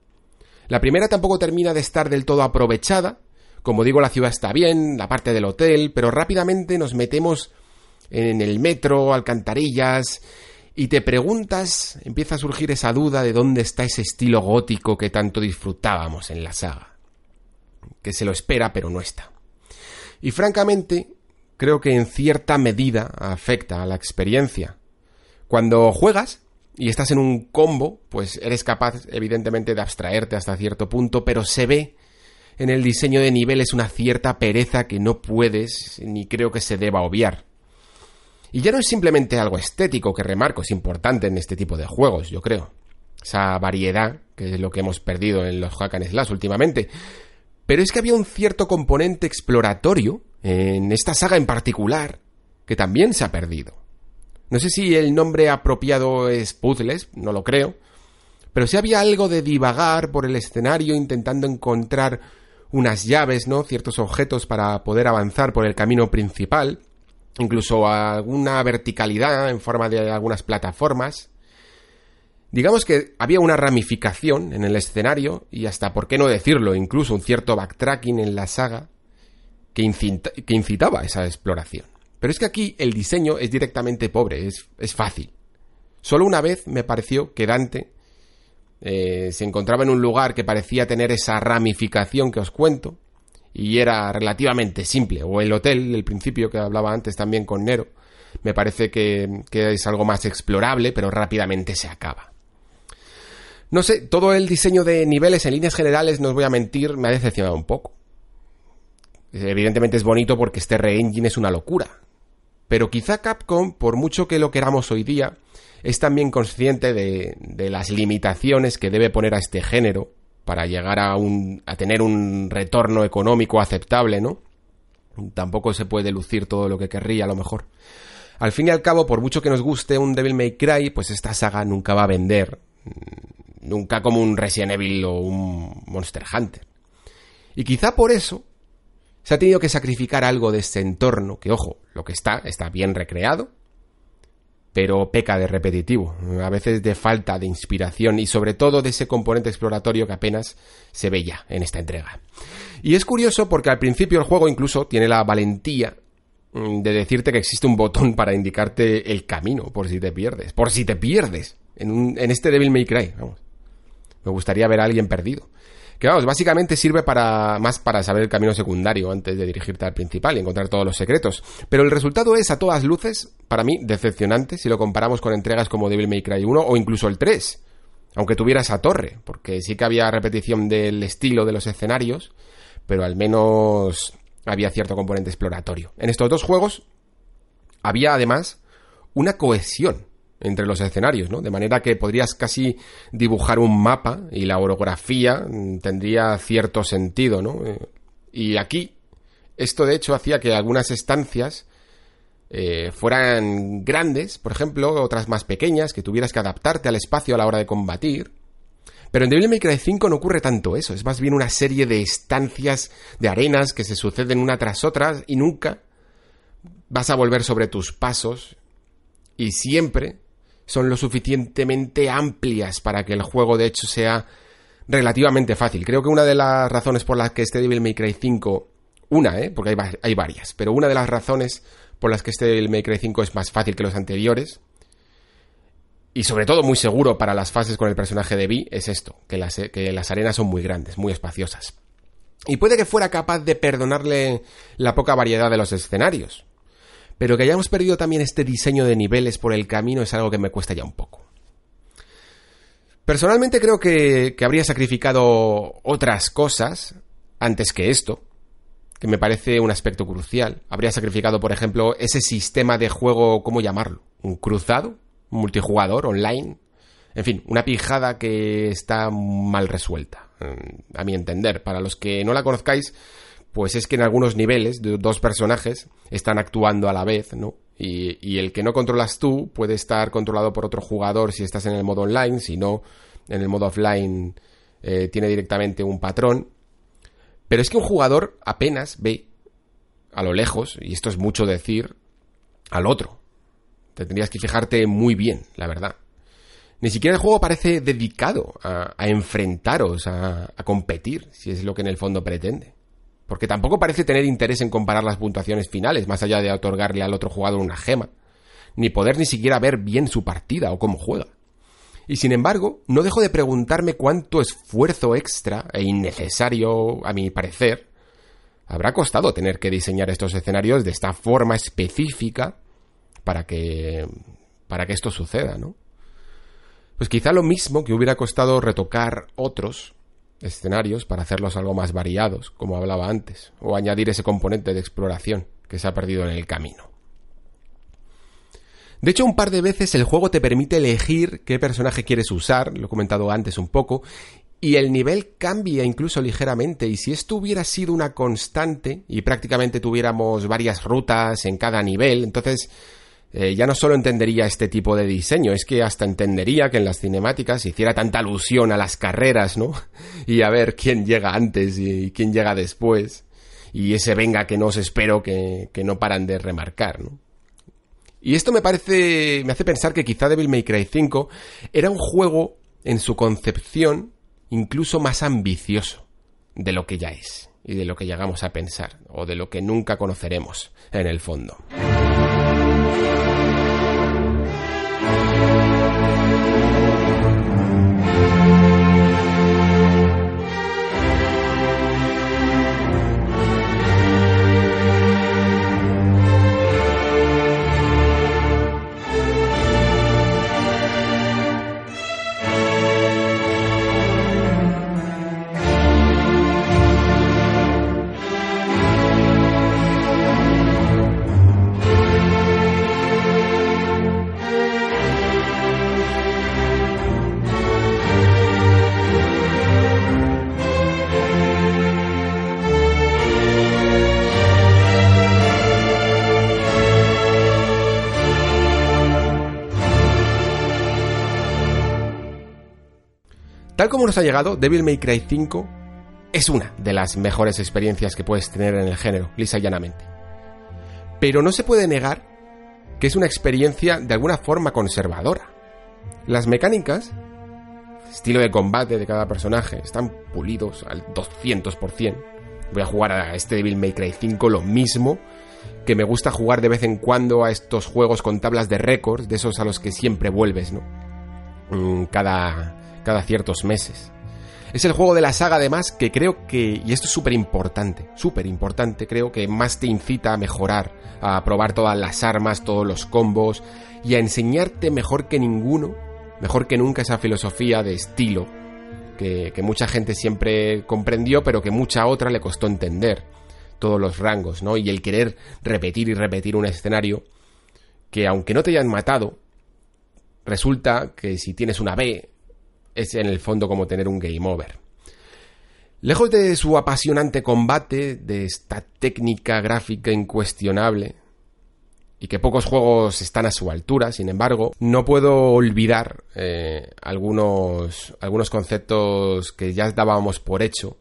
La primera tampoco termina de estar del todo aprovechada. Como digo, la ciudad está bien, la parte del hotel, pero rápidamente nos metemos en el metro, alcantarillas, y te preguntas, empieza a surgir esa duda de dónde está ese estilo gótico que tanto disfrutábamos en la saga. Que se lo espera, pero no está. Y francamente, creo que en cierta medida afecta a la experiencia. Cuando juegas y estás en un combo, pues eres capaz, evidentemente, de abstraerte hasta cierto punto, pero se ve en el diseño de niveles una cierta pereza que no puedes ni creo que se deba obviar. Y ya no es simplemente algo estético que remarco, es importante en este tipo de juegos, yo creo. Esa variedad, que es lo que hemos perdido en los hack and slash últimamente. Pero es que había un cierto componente exploratorio en esta saga en particular que también se ha perdido. No sé si el nombre apropiado es puzzles, no lo creo, pero si había algo de divagar por el escenario intentando encontrar unas llaves, ¿no? Ciertos objetos para poder avanzar por el camino principal incluso alguna verticalidad en forma de algunas plataformas. Digamos que había una ramificación en el escenario y hasta, por qué no decirlo, incluso un cierto backtracking en la saga que, incitaba esa exploración. Pero es que aquí el diseño es directamente pobre, es, fácil. Solo una vez me pareció que Dante eh, se encontraba en un lugar que parecía tener esa ramificación que os cuento, y era relativamente simple. O el hotel, el principio que hablaba antes también con Nero, me parece que, es algo más explorable, pero rápidamente se acaba. No sé, todo el diseño de niveles en líneas generales, no os voy a mentir, me ha decepcionado un poco. Evidentemente es bonito porque este re-engine es una locura. Pero quizá Capcom, por mucho que lo queramos hoy día, es también consciente de las limitaciones que debe poner a este género para llegar a, un, a tener un retorno económico aceptable, ¿no? Tampoco se puede lucir todo lo que querría, a lo mejor. Al fin y al cabo, por mucho que nos guste un Devil May Cry, pues esta saga nunca va a vender. Nunca como un Resident Evil o un Monster Hunter. Y quizá por eso se ha tenido que sacrificar algo de este entorno, que ojo, lo que está, está bien recreado, pero peca de repetitivo, a veces de falta de inspiración y sobre todo de ese componente exploratorio que apenas se ve ya en esta entrega. Y es curioso porque al principio el juego incluso tiene la valentía mm, de decirte que existe un botón para indicarte el camino por si te pierdes, por si te pierdes en, en este Devil May Cry. Me gustaría ver a alguien perdido que vamos, básicamente sirve para más para saber el camino secundario antes de dirigirte al principal y encontrar todos los secretos. Pero el resultado es a todas luces, para mí, decepcionante si lo comparamos con entregas como Devil May Cry 1 o incluso el 3. Aunque tuviera esa torre, porque sí que había repetición del estilo de los escenarios, pero al menos había cierto componente exploratorio. En estos dos juegos había además una cohesión entre los escenarios, ¿no? De manera que podrías casi dibujar un mapa y la orografía tendría cierto sentido, ¿no? Eh, y aquí, esto de hecho hacía que algunas estancias eh, fueran grandes, por ejemplo, otras más pequeñas, que tuvieras que adaptarte al espacio a la hora de combatir. Pero en Devil May Cry 5 no ocurre tanto eso, es más bien una serie de estancias, de arenas que se suceden una tras otra y nunca vas a volver sobre tus pasos y siempre son lo suficientemente amplias para que el juego de hecho sea relativamente fácil. Creo que una de las razones por las que este Devil May Cry 5, una, ¿eh? porque hay, hay varias, pero una de las razones por las que este Devil May Cry 5 es más fácil que los anteriores, y sobre todo muy seguro para las fases con el personaje de Vi, es esto, que las, que las arenas son muy grandes, muy espaciosas. Y puede que fuera capaz de perdonarle la poca variedad de los escenarios, pero que hayamos perdido también este diseño de niveles por el camino es algo que me cuesta ya un poco. Personalmente creo que, habría sacrificado otras cosas antes que esto, que me parece un aspecto crucial. Habría sacrificado, por ejemplo, ese sistema de juego, ¿cómo llamarlo? ¿Un cruzado? ¿Un multijugador? ¿Online? En fin, una pijada que está mal resuelta, a mi entender. Para los que no la conozcáis, pues es que en algunos niveles dos personajes están actuando a la vez, ¿no? Y, el que no controlas tú puede estar controlado por otro jugador si estás en el modo online, si no, en el modo offline eh, tiene directamente un patrón. Pero es que un jugador apenas ve a lo lejos, y esto es mucho decir, al otro. Tendrías que fijarte muy bien, la verdad. Ni siquiera el juego parece dedicado a, enfrentaros, a, competir, si es lo que en el fondo pretende. Porque tampoco parece tener interés en comparar las puntuaciones finales, más allá de otorgarle al otro jugador una gema, ni poder ni siquiera ver bien su partida o cómo juega. Y sin embargo, no dejo de preguntarme cuánto esfuerzo extra e innecesario, a mi parecer, habrá costado tener que diseñar estos escenarios de esta forma específica para que para que esto suceda, ¿no? Pues quizá lo mismo que hubiera costado retocar otros escenarios para hacerlos algo más variados, como hablaba antes, o añadir ese componente de exploración que se ha perdido en el camino. De hecho, un par de veces el juego te permite elegir qué personaje quieres usar, lo he comentado antes un poco, y el nivel cambia incluso ligeramente, y si esto hubiera sido una constante y prácticamente tuviéramos varias rutas en cada nivel, entonces eh, ya no solo entendería este tipo de diseño, es que hasta entendería que en las cinemáticas hiciera tanta alusión a las carreras, ¿no? Y a ver quién llega antes y quién llega después. Y ese venga que no os espero que, que no paran de remarcar, ¿no? Y esto me parece, me hace pensar que quizá Devil May Cry 5 era un juego en su concepción incluso más ambicioso de lo que ya es y de lo que llegamos a pensar o de lo que nunca conoceremos en el fondo. Ha llegado, Devil May Cry 5 es una de las mejores experiencias que puedes tener en el género, lisa y llanamente. Pero no se puede negar que es una experiencia de alguna forma conservadora. Las mecánicas, estilo de combate de cada personaje, están pulidos al 200%. Voy a jugar a este Devil May Cry 5 lo mismo que me gusta jugar de vez en cuando a estos juegos con tablas de récords, de esos a los que siempre vuelves, ¿no? Mm, cada, cada ciertos meses. Es el juego de la saga además que creo que, y esto es súper importante, súper importante, creo que más te incita a mejorar, a probar todas las armas, todos los combos y a enseñarte mejor que ninguno, mejor que nunca esa filosofía de estilo que, que mucha gente siempre comprendió pero que mucha otra le costó entender todos los rangos, ¿no? Y el querer repetir y repetir un escenario que aunque no te hayan matado, resulta que si tienes una B es en el fondo como tener un game over. Lejos de su apasionante combate, de esta técnica gráfica incuestionable, y que pocos juegos están a su altura, sin embargo, no puedo olvidar eh, algunos, algunos conceptos que ya dábamos por hecho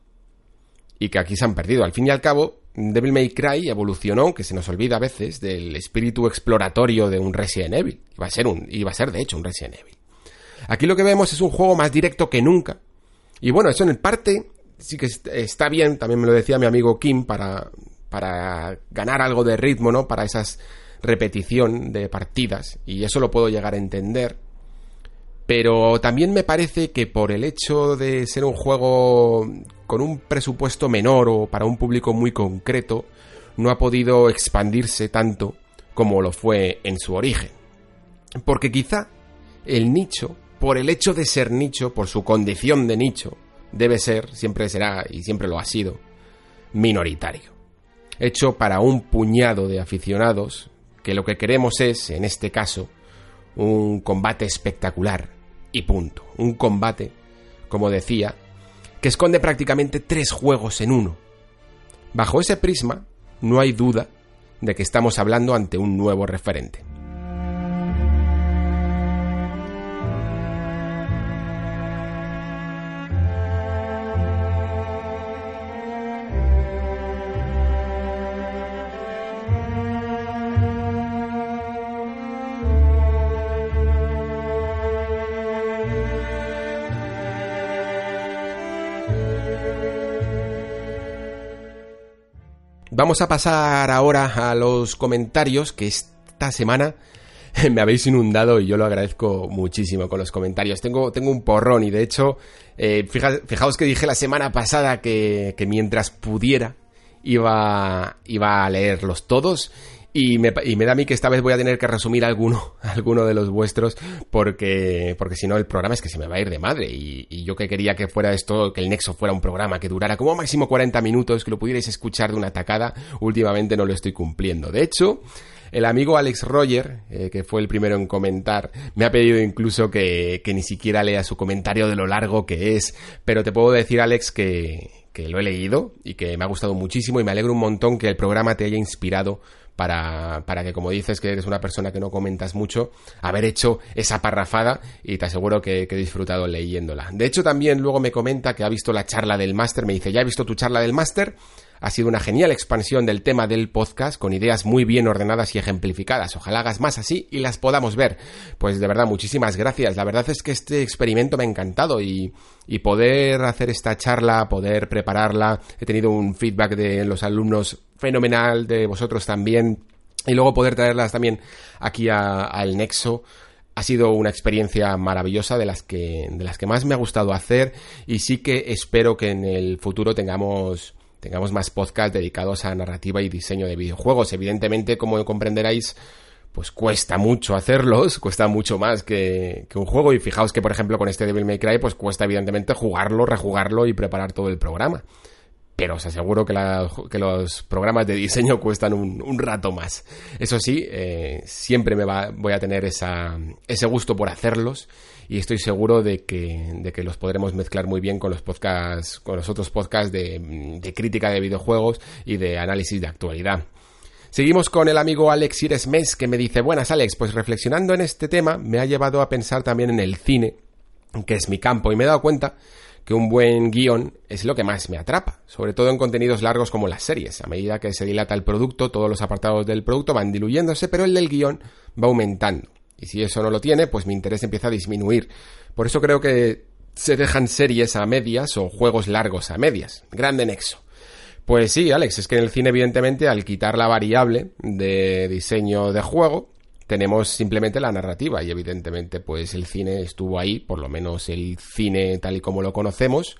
y que aquí se han perdido. Al fin y al cabo, Devil May Cry evolucionó, que se nos olvida a veces, del espíritu exploratorio de un Resident Evil. Iba a ser, un, iba a ser de hecho un Resident Evil. Aquí lo que vemos es un juego más directo que nunca. Y bueno, eso en parte sí que está bien, también me lo decía mi amigo Kim, para, para ganar algo de ritmo, ¿no? Para esas repetición de partidas. Y eso lo puedo llegar a entender. Pero también me parece que por el hecho de ser un juego con un presupuesto menor o para un público muy concreto, no ha podido expandirse tanto como lo fue en su origen. Porque quizá el nicho por el hecho de ser nicho, por su condición de nicho, debe ser, siempre será y siempre lo ha sido, minoritario. Hecho para un puñado de aficionados que lo que queremos es, en este caso, un combate espectacular y punto. Un combate, como decía, que esconde prácticamente tres juegos en uno. Bajo ese prisma, no hay duda de que estamos hablando ante un nuevo referente. Vamos a pasar ahora a los comentarios que esta semana me habéis inundado y yo lo agradezco muchísimo con los comentarios. Tengo, tengo un porrón y de hecho, eh, fijaos que dije la semana pasada que, que mientras pudiera iba, iba a leerlos todos y me, y me, da a mí que esta vez voy a tener que resumir alguno, alguno de los vuestros, porque, porque si no el programa es que se me va a ir de madre. Y, y, yo que quería que fuera esto, que el Nexo fuera un programa que durara como máximo 40 minutos, que lo pudierais escuchar de una tacada, últimamente no lo estoy cumpliendo. De hecho, el amigo Alex Roger, eh, que fue el primero en comentar, me ha pedido incluso que, que ni siquiera lea su comentario de lo largo que es, pero te puedo decir, Alex, que, que lo he leído y que me ha gustado muchísimo y me alegro un montón que el programa te haya inspirado para, para que, como dices, que eres una persona que no comentas mucho, haber hecho esa parrafada y te aseguro que, que he disfrutado leyéndola. De hecho, también luego me comenta que ha visto la charla del máster, me dice, ya he visto tu charla del máster, ha sido una genial expansión del tema del podcast con ideas muy bien ordenadas y ejemplificadas. Ojalá hagas más así y las podamos ver. Pues de verdad, muchísimas gracias. La verdad es que este experimento me ha encantado y, poder hacer esta charla, poder prepararla, he tenido un feedback de los alumnos fenomenal, de vosotros también, y luego poder traerlas también aquí al Nexo ha sido una experiencia maravillosa de las que de las que más me ha gustado hacer y sí que espero que en el futuro tengamos tengamos más podcasts dedicados a narrativa y diseño de videojuegos. Evidentemente, como comprenderáis, pues cuesta mucho hacerlos, cuesta mucho más que, un juego. Y fijaos que, por ejemplo, con este Devil May Cry, pues cuesta evidentemente jugarlo, rejugarlo y preparar todo el programa. Pero os aseguro que, los programas de diseño cuestan un, rato más. Eso sí, eh, siempre me va, voy a tener ese gusto por hacerlos y estoy seguro de que, de que los podremos mezclar muy bien con los podcasts, con los otros podcasts de, de crítica de videojuegos y de análisis de actualidad. Seguimos con el amigo Alex Iresmes que me dice, buenas Alex, pues reflexionando en este tema me ha llevado a pensar también en el cine, que es mi campo, y me he dado cuenta que un buen guion es lo que más me atrapa, sobre todo en contenidos largos como las series. A medida que se dilata el producto, todos los apartados del producto van diluyéndose, pero el del guion va aumentando. Y si eso no lo tiene, pues mi interés empieza a disminuir. Por eso creo que se dejan series a medias o juegos largos a medias. Grande nexo. Pues sí, Alex, es que en el cine, evidentemente, al quitar la variable de diseño de juego, tenemos simplemente la narrativa y evidentemente pues el cine estuvo ahí, por lo menos el cine tal y como lo conocemos,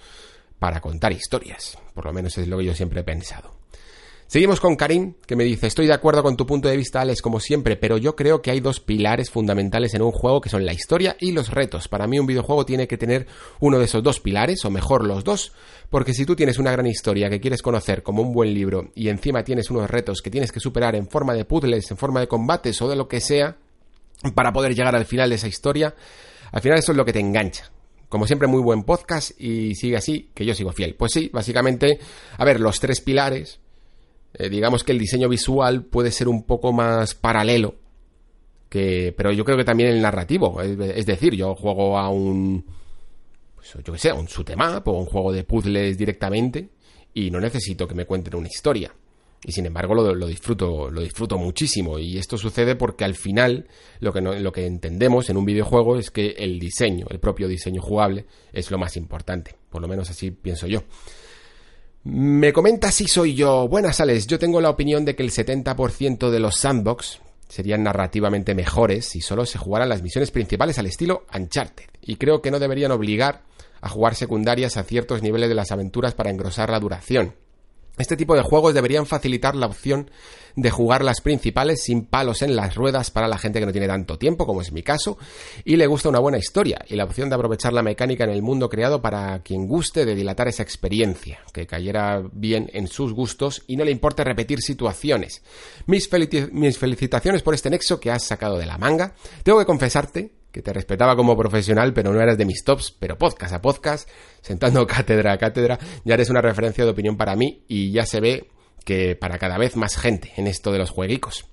para contar historias. Por lo menos es lo que yo siempre he pensado. Seguimos con Karim, que me dice, estoy de acuerdo con tu punto de vista, Alex, como siempre, pero yo creo que hay dos pilares fundamentales en un juego que son la historia y los retos. Para mí un videojuego tiene que tener uno de esos dos pilares, o mejor los dos, porque si tú tienes una gran historia que quieres conocer como un buen libro y encima tienes unos retos que tienes que superar en forma de puzzles, en forma de combates o de lo que sea, para poder llegar al final de esa historia, al final eso es lo que te engancha. Como siempre, muy buen podcast y sigue así, que yo sigo fiel. Pues sí, básicamente, a ver, los tres pilares eh, digamos que el diseño visual puede ser un poco más paralelo. Que, pero yo creo que también el narrativo. Es, decir, yo juego a un. Pues, yo que sé, a un shoot'em o un juego de puzzles directamente. Y no necesito que me cuenten una historia. Y sin embargo lo, lo, disfruto, lo disfruto muchísimo. Y esto sucede porque al final lo que, no, lo que entendemos en un videojuego es que el diseño, el propio diseño jugable, es lo más importante. Por lo menos así pienso yo. Me comenta si soy yo. Buenas, Alex. Yo tengo la opinión de que el 70% de los sandbox serían narrativamente mejores si solo se jugaran las misiones principales al estilo Uncharted. Y creo que no deberían obligar a jugar secundarias a ciertos niveles de las aventuras para engrosar la duración. Este tipo de juegos deberían facilitar la opción de jugar las principales sin palos en las ruedas para la gente que no tiene tanto tiempo, como es mi caso, y le gusta una buena historia, y la opción de aprovechar la mecánica en el mundo creado para quien guste de dilatar esa experiencia, que cayera bien en sus gustos y no le importe repetir situaciones. Mis, mis felicitaciones por este nexo que has sacado de la manga. Tengo que confesarte que te respetaba como profesional, pero no eras de mis tops, pero podcast a podcast, sentando cátedra a cátedra, ya eres una referencia de opinión para mí y ya se ve que para cada vez más gente en esto de los jueguicos.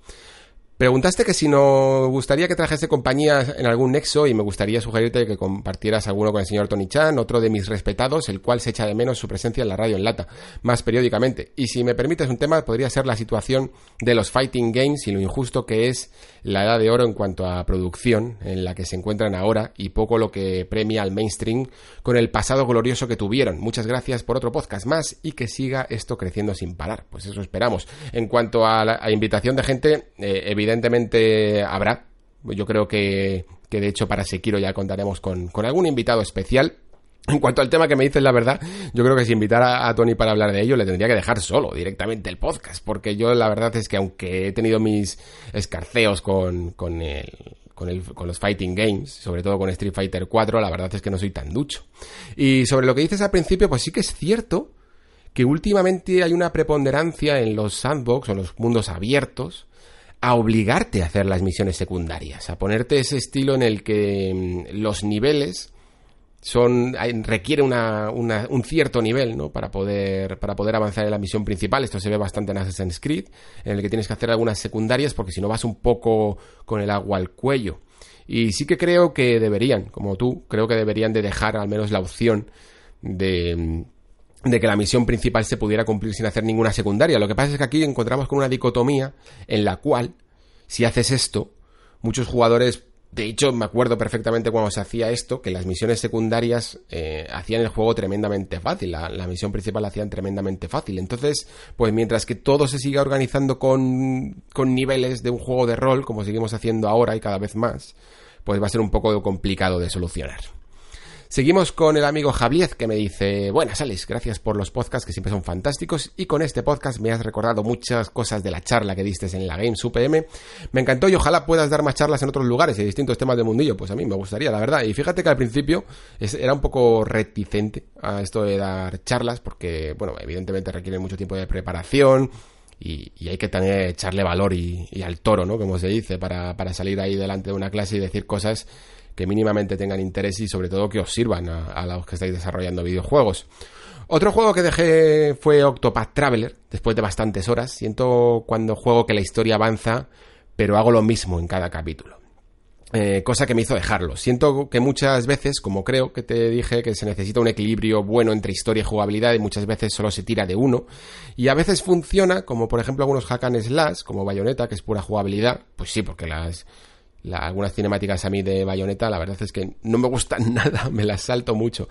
Preguntaste que si nos gustaría que trajese compañía en algún nexo y me gustaría sugerirte que compartieras alguno con el señor Tony Chan, otro de mis respetados, el cual se echa de menos su presencia en la radio en lata, más periódicamente. Y si me permites un tema, podría ser la situación de los fighting games y lo injusto que es la edad de oro en cuanto a producción en la que se encuentran ahora y poco lo que premia al mainstream con el pasado glorioso que tuvieron. Muchas gracias por otro podcast más y que siga esto creciendo sin parar. Pues eso esperamos. En cuanto a la invitación de gente, eh, evidentemente evidentemente habrá. Yo creo que, que de hecho para Sekiro ya contaremos con, con algún invitado especial. En cuanto al tema que me dices, la verdad, yo creo que si invitara a Tony para hablar de ello, le tendría que dejar solo directamente el podcast, porque yo la verdad es que aunque he tenido mis escarceos con, con, el, con, con los fighting games, sobre todo con Street Fighter 4, la verdad es que no soy tan ducho. Y sobre lo que dices al principio, pues sí que es cierto que últimamente hay una preponderancia en los sandbox o los mundos abiertos a obligarte a hacer las misiones secundarias, a ponerte ese estilo en el que mm, los niveles son requiere una, un cierto nivel ¿no? para poder para poder avanzar en la misión principal esto se ve bastante en Assassin's Creed en el que tienes que hacer algunas secundarias porque si no vas un poco con el agua al cuello y sí que creo que deberían como tú creo que deberían de dejar al menos la opción de mm, de que la misión principal se pudiera cumplir sin hacer ninguna secundaria. Lo que pasa es que aquí encontramos con una dicotomía en la cual, si haces esto, muchos jugadores, de hecho me acuerdo perfectamente cuando se hacía esto, que las misiones secundarias eh, hacían el juego tremendamente fácil, la, la, misión principal la hacían tremendamente fácil. Entonces, pues mientras que todo se siga organizando con, con niveles de un juego de rol, como seguimos haciendo ahora y cada vez más, pues va a ser un poco complicado de solucionar. Seguimos con el amigo Javier que me dice, buenas Alex, gracias por los podcasts que siempre son fantásticos y con este podcast me has recordado muchas cosas de la charla que diste en la Games UPM. Me encantó y ojalá puedas dar más charlas en otros lugares y distintos temas del mundillo, pues a mí me gustaría, la verdad. Y fíjate que al principio era un poco reticente a esto de dar charlas porque, bueno, evidentemente requiere mucho tiempo de preparación, y, hay que tener, echarle valor y, al toro, ¿no? Como se dice, para, para salir ahí delante de una clase y decir cosas que mínimamente tengan interés y sobre todo que os sirvan a, los que estáis desarrollando videojuegos. Otro juego que dejé fue Octopath Traveler, después de bastantes horas. Siento cuando juego que la historia avanza, pero hago lo mismo en cada capítulo. Eh, cosa que me hizo dejarlo. Siento que muchas veces, como creo que te dije, que se necesita un equilibrio bueno entre historia y jugabilidad y muchas veces solo se tira de uno. Y a veces funciona, como por ejemplo algunos hack and slash, como Bayonetta, que es pura jugabilidad. Pues sí, porque las, algunas cinemáticas a mí de Bayonetta, la verdad es que no me gustan nada, me las salto mucho.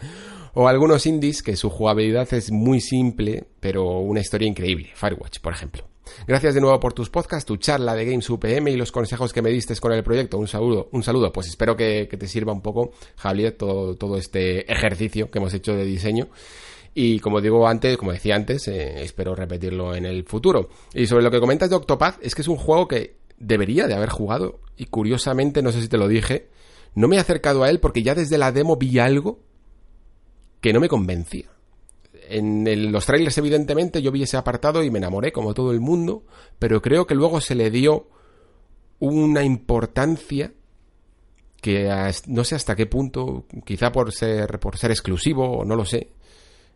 O algunos indies que su jugabilidad es muy simple, pero una historia increíble. Firewatch, por ejemplo. Gracias de nuevo por tus podcasts, tu charla de Games UPM y los consejos que me diste con el proyecto. Un saludo, un saludo. Pues espero que, te sirva un poco, Javier, todo, todo, este ejercicio que hemos hecho de diseño. Y como digo antes, como decía antes, eh, espero repetirlo en el futuro. Y sobre lo que comentas de Octopath, es que es un juego que debería de haber jugado. Y curiosamente, no sé si te lo dije, no me he acercado a él porque ya desde la demo vi algo que no me convencía. En los trailers, evidentemente, yo vi ese apartado y me enamoré, como todo el mundo, pero creo que luego se le dio una importancia que no sé hasta qué punto, quizá por ser, por ser exclusivo, no lo sé,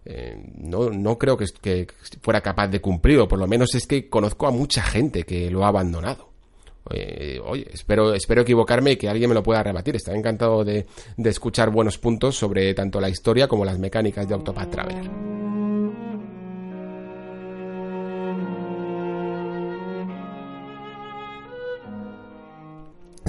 eh, no, no creo que, fuera capaz de cumplir, por lo menos es que conozco a mucha gente que lo ha abandonado. Eh, oye, espero, espero equivocarme y que alguien me lo pueda rebatir. Estaré encantado de, de escuchar buenos puntos sobre tanto la historia como las mecánicas de Octopath Traveler.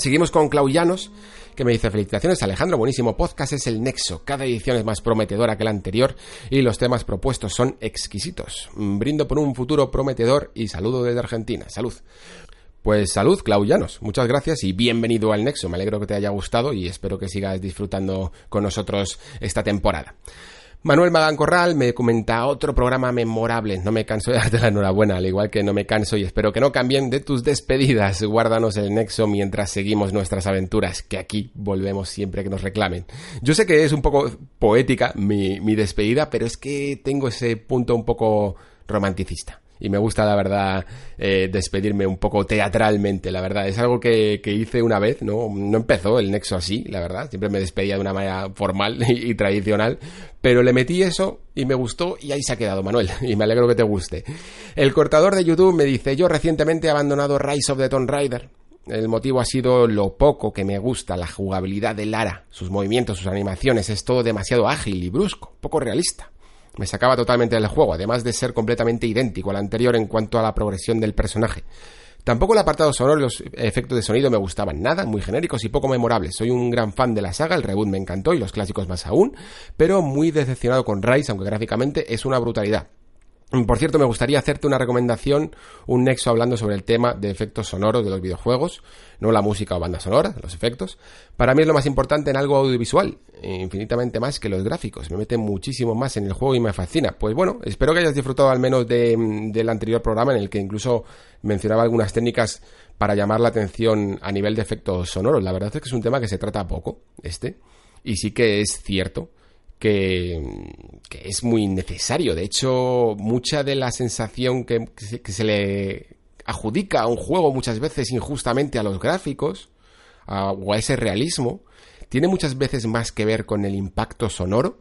Seguimos con Claudianos, que me dice felicitaciones Alejandro, buenísimo podcast, es el Nexo, cada edición es más prometedora que la anterior y los temas propuestos son exquisitos. Brindo por un futuro prometedor y saludo desde Argentina, salud. Pues salud, Clau Llanos. Muchas gracias y bienvenido al Nexo. Me alegro que te haya gustado y espero que sigas disfrutando con nosotros esta temporada. Manuel Magán Corral me comenta otro programa memorable. No me canso de darte la enhorabuena, al igual que no me canso y espero que no cambien de tus despedidas. Guárdanos el nexo mientras seguimos nuestras aventuras, que aquí volvemos siempre que nos reclamen. Yo sé que es un poco poética mi, mi despedida, pero es que tengo ese punto un poco romanticista y me gusta, la verdad, eh, despedirme un poco teatralmente, la verdad. Es algo que, que, hice una vez, ¿no? No empezó el nexo así, la verdad. Siempre me despedía de una manera formal y, tradicional, pero le metí eso y me gustó y ahí se ha quedado, Manuel, y me alegro que te guste. El cortador de YouTube me dice, yo recientemente he abandonado Rise of the Tomb Raider El motivo ha sido lo poco que me gusta la jugabilidad de Lara, sus movimientos, sus animaciones, es todo demasiado ágil y brusco, poco realista. Me sacaba totalmente del juego, además de ser completamente idéntico al anterior en cuanto a la progresión del personaje. Tampoco el apartado sonoro y los efectos de sonido me gustaban nada, muy genéricos y poco memorables. Soy un gran fan de la saga, el reboot me encantó y los clásicos más aún, pero muy decepcionado con Rise, aunque gráficamente es una brutalidad. Por cierto, me gustaría hacerte una recomendación, un nexo hablando sobre el tema de efectos sonoros de los videojuegos, no la música o banda sonora, los efectos. Para mí es lo más importante en algo audiovisual, infinitamente más que los gráficos. Me mete muchísimo más en el juego y me fascina. Pues bueno, espero que hayas disfrutado al menos del anterior programa en el que incluso mencionaba algunas técnicas para llamar la atención a nivel de efectos sonoros. La verdad es que es un tema que se trata poco, este, y sí que es cierto que, es muy necesario. De hecho, mucha de la sensación que, se, le adjudica a un juego muchas veces injustamente a los gráficos o a ese realismo, tiene muchas veces más que ver con el impacto sonoro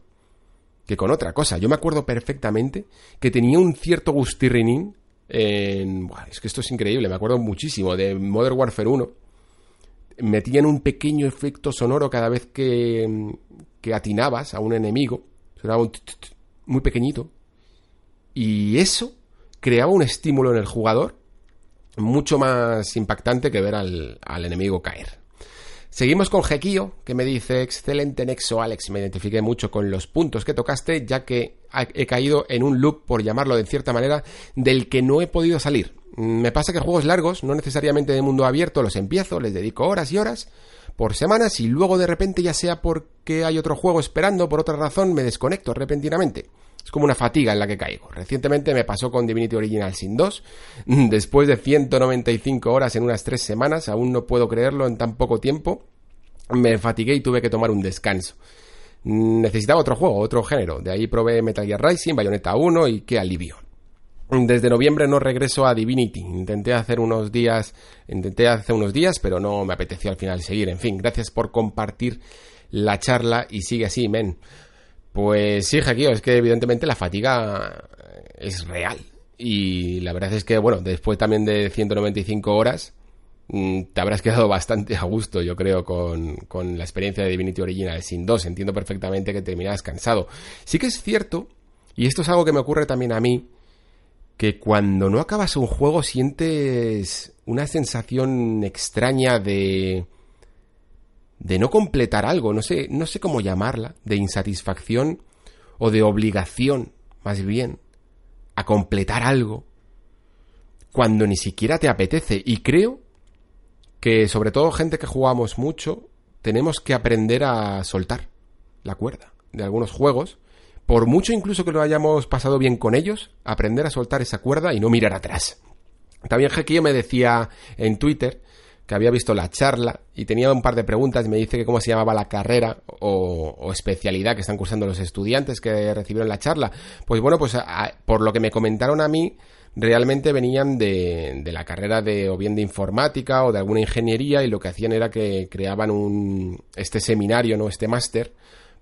que con otra cosa. Yo me acuerdo perfectamente que tenía un cierto gustirrinín en... es que esto es increíble, me acuerdo muchísimo de Modern Warfare 1. Metían un pequeño efecto sonoro cada vez que, que atinabas a un enemigo, sonaba un muy pequeñito, y eso creaba un estímulo en el jugador mucho más impactante que ver al, enemigo caer. Seguimos con Gekio, que me dice, excelente Nexo Alex, me identifiqué mucho con los puntos que tocaste, ya que he caído en un loop, por llamarlo de cierta manera, del que no he podido salir. Me pasa que juegos largos, no necesariamente de mundo abierto, los empiezo, les dedico horas y horas, por semanas y luego de repente ya sea porque hay otro juego esperando, por otra razón me desconecto repentinamente. Es como una fatiga en la que caigo. Recientemente me pasó con Divinity Original Sin 2. Después de 195 horas en unas 3 semanas, aún no puedo creerlo en tan poco tiempo. Me fatigué y tuve que tomar un descanso. Necesitaba otro juego, otro género. De ahí probé Metal Gear Rising, Bayonetta 1 y qué alivio. Desde noviembre no regreso a Divinity. Intenté hacer unos días, intenté hace unos días, pero no me apeteció al final seguir. En fin, gracias por compartir la charla y sigue así, men. Pues sí, Jaquío, es que evidentemente la fatiga es real. Y la verdad es que, bueno, después también de 195 horas, mm, te habrás quedado bastante a gusto, yo creo, con, con la experiencia de Divinity Original sin 2. Entiendo perfectamente que terminas cansado. Sí que es cierto, y esto es algo que me ocurre también a mí, que cuando no acabas un juego sientes una sensación extraña de de no completar algo, no sé, no sé cómo llamarla, de insatisfacción o de obligación, más bien, a completar algo cuando ni siquiera te apetece. Y creo que sobre todo gente que jugamos mucho tenemos que aprender a soltar la cuerda de algunos juegos por mucho incluso que lo hayamos pasado bien con ellos, aprender a soltar esa cuerda y no mirar atrás. También Jequillo me decía en Twitter que había visto la charla y tenía un par de preguntas. Me dice que cómo se llamaba la carrera o, especialidad que están cursando los estudiantes que recibieron la charla. Pues bueno, pues por lo que me comentaron a mí, realmente venían de, de, la carrera de o bien de informática o de alguna ingeniería y lo que hacían era que creaban un este seminario, no este máster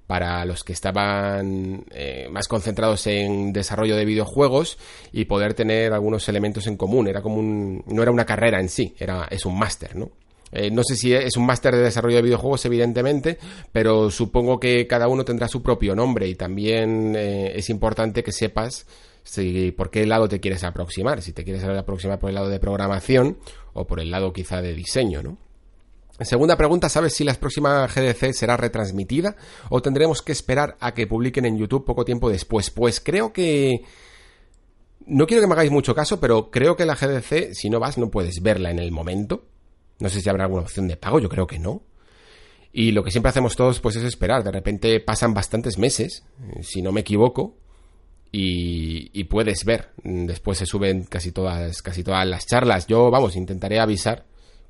para los que estaban eh, más concentrados en desarrollo de videojuegos y poder tener algunos elementos en común. Era como un, no era una carrera en sí, era, es un máster, ¿no? Eh, no sé si es un máster de desarrollo de videojuegos, evidentemente, pero supongo que cada uno tendrá su propio nombre y también eh, es importante que sepas si, por qué lado te quieres aproximar, si te quieres aproximar por el lado de programación o por el lado quizá de diseño, ¿no? Segunda pregunta, ¿sabes si la próxima GDC será retransmitida o tendremos que esperar a que publiquen en YouTube poco tiempo después? Pues creo que... No quiero que me hagáis mucho caso, pero creo que la GDC, si no vas, no puedes verla en el momento. No sé si habrá alguna opción de pago, yo creo que no. Y lo que siempre hacemos todos, pues es esperar. De repente pasan bastantes meses, si no me equivoco, y, y puedes ver. Después se suben casi todas, casi todas las charlas. Yo, vamos, intentaré avisar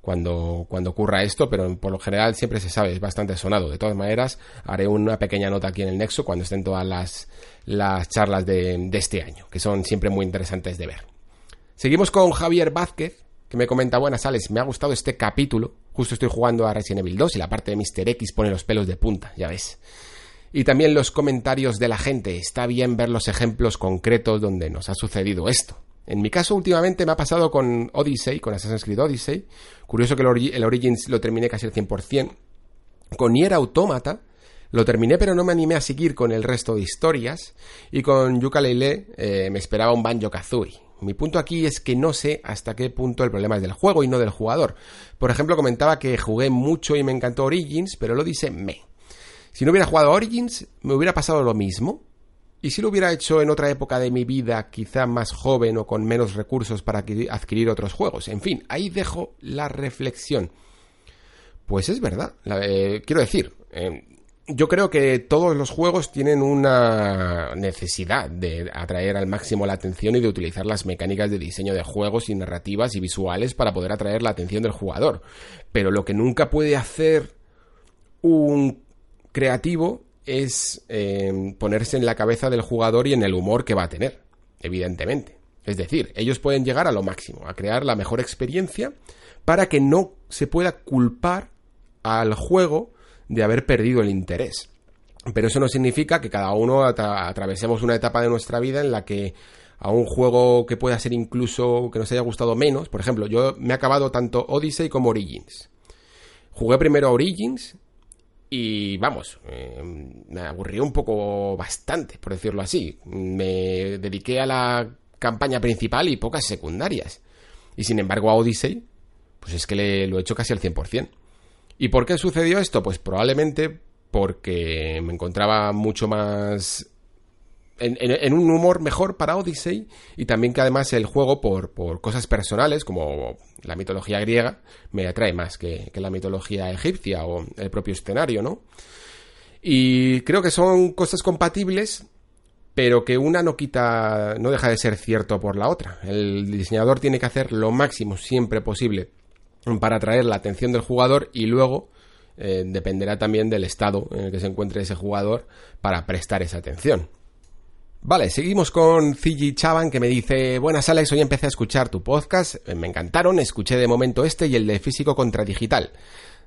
cuando, ocurra esto, pero por lo general siempre se sabe, es bastante sonado. De todas maneras, haré una pequeña nota aquí en el Nexo cuando estén todas las, las charlas de, de este año, que son siempre muy interesantes de ver. Seguimos con Javier Vázquez, que me comenta, buenas sales, me ha gustado este capítulo, justo estoy jugando a Resident Evil 2 y la parte de Mr. X pone los pelos de punta, ya ves. Y también los comentarios de la gente, está bien ver los ejemplos concretos donde nos ha sucedido esto. En mi caso, últimamente me ha pasado con Odyssey, con Assassin's Creed Odyssey. Curioso que el, Origins lo terminé casi al 100%. Con Nier Automata, lo terminé, pero no me animé a seguir con el resto de historias. Y con Yooka eh, me esperaba un Banjo Kazooie. Mi punto aquí es que no sé hasta qué punto el problema es del juego y no del jugador. Por ejemplo, comentaba que jugué mucho y me encantó Origins, pero lo dice me. Si no hubiera jugado Origins, me hubiera pasado lo mismo. Y si lo hubiera hecho en otra época de mi vida, quizá más joven o con menos recursos para adquirir otros juegos. En fin, ahí dejo la reflexión. Pues es verdad. Eh, quiero decir, eh, yo creo que todos los juegos tienen una necesidad de atraer al máximo la atención y de utilizar las mecánicas de diseño de juegos y narrativas y visuales para poder atraer la atención del jugador. Pero lo que nunca puede hacer un creativo es eh, ponerse en la cabeza del jugador y en el humor que va a tener, evidentemente. Es decir, ellos pueden llegar a lo máximo, a crear la mejor experiencia para que no se pueda culpar al juego de haber perdido el interés. Pero eso no significa que cada uno atravesemos una etapa de nuestra vida en la que a un juego que pueda ser incluso que nos haya gustado menos, por ejemplo, yo me he acabado tanto Odyssey como Origins. Jugué primero a Origins y vamos, eh, me aburrió un poco bastante, por decirlo así. Me dediqué a la campaña principal y pocas secundarias. Y sin embargo a Odyssey, pues es que le, lo he hecho casi al 100%. ¿Y por qué sucedió esto? Pues probablemente porque me encontraba mucho más en, un humor mejor para Odyssey y también que además el juego por, cosas personales como la mitología griega me atrae más que, que, la mitología egipcia o el propio escenario, ¿no? Y creo que son cosas compatibles pero que una no quita, no deja de ser cierto por la otra. El diseñador tiene que hacer lo máximo siempre posible para atraer la atención del jugador y luego eh, dependerá también del estado en el que se encuentre ese jugador para prestar esa atención. Vale, seguimos con Fiji Chaban que me dice, buenas Alex, hoy empecé a escuchar tu podcast, eh, me encantaron, escuché de momento este y el de físico contra digital.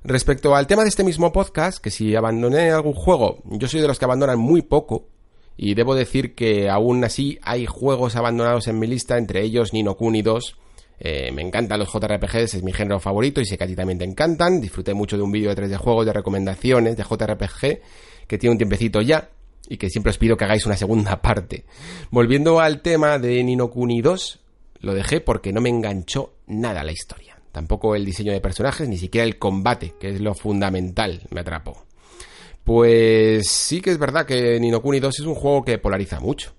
Respecto al tema de este mismo podcast, que si abandoné algún juego, yo soy de los que abandonan muy poco, y debo decir que aún así hay juegos abandonados en mi lista, entre ellos Nino Kuni 2, eh, me encantan los JRPGs, es mi género favorito y sé que a ti también te encantan. Disfruté mucho de un vídeo de 3 de juegos de recomendaciones de JRPG que tiene un tiempecito ya y que siempre os pido que hagáis una segunda parte. Volviendo al tema de Nino Kuni 2, lo dejé porque no me enganchó nada la historia. Tampoco el diseño de personajes, ni siquiera el combate, que es lo fundamental, me atrapó. Pues sí que es verdad que Nino Kuni 2 es un juego que polariza mucho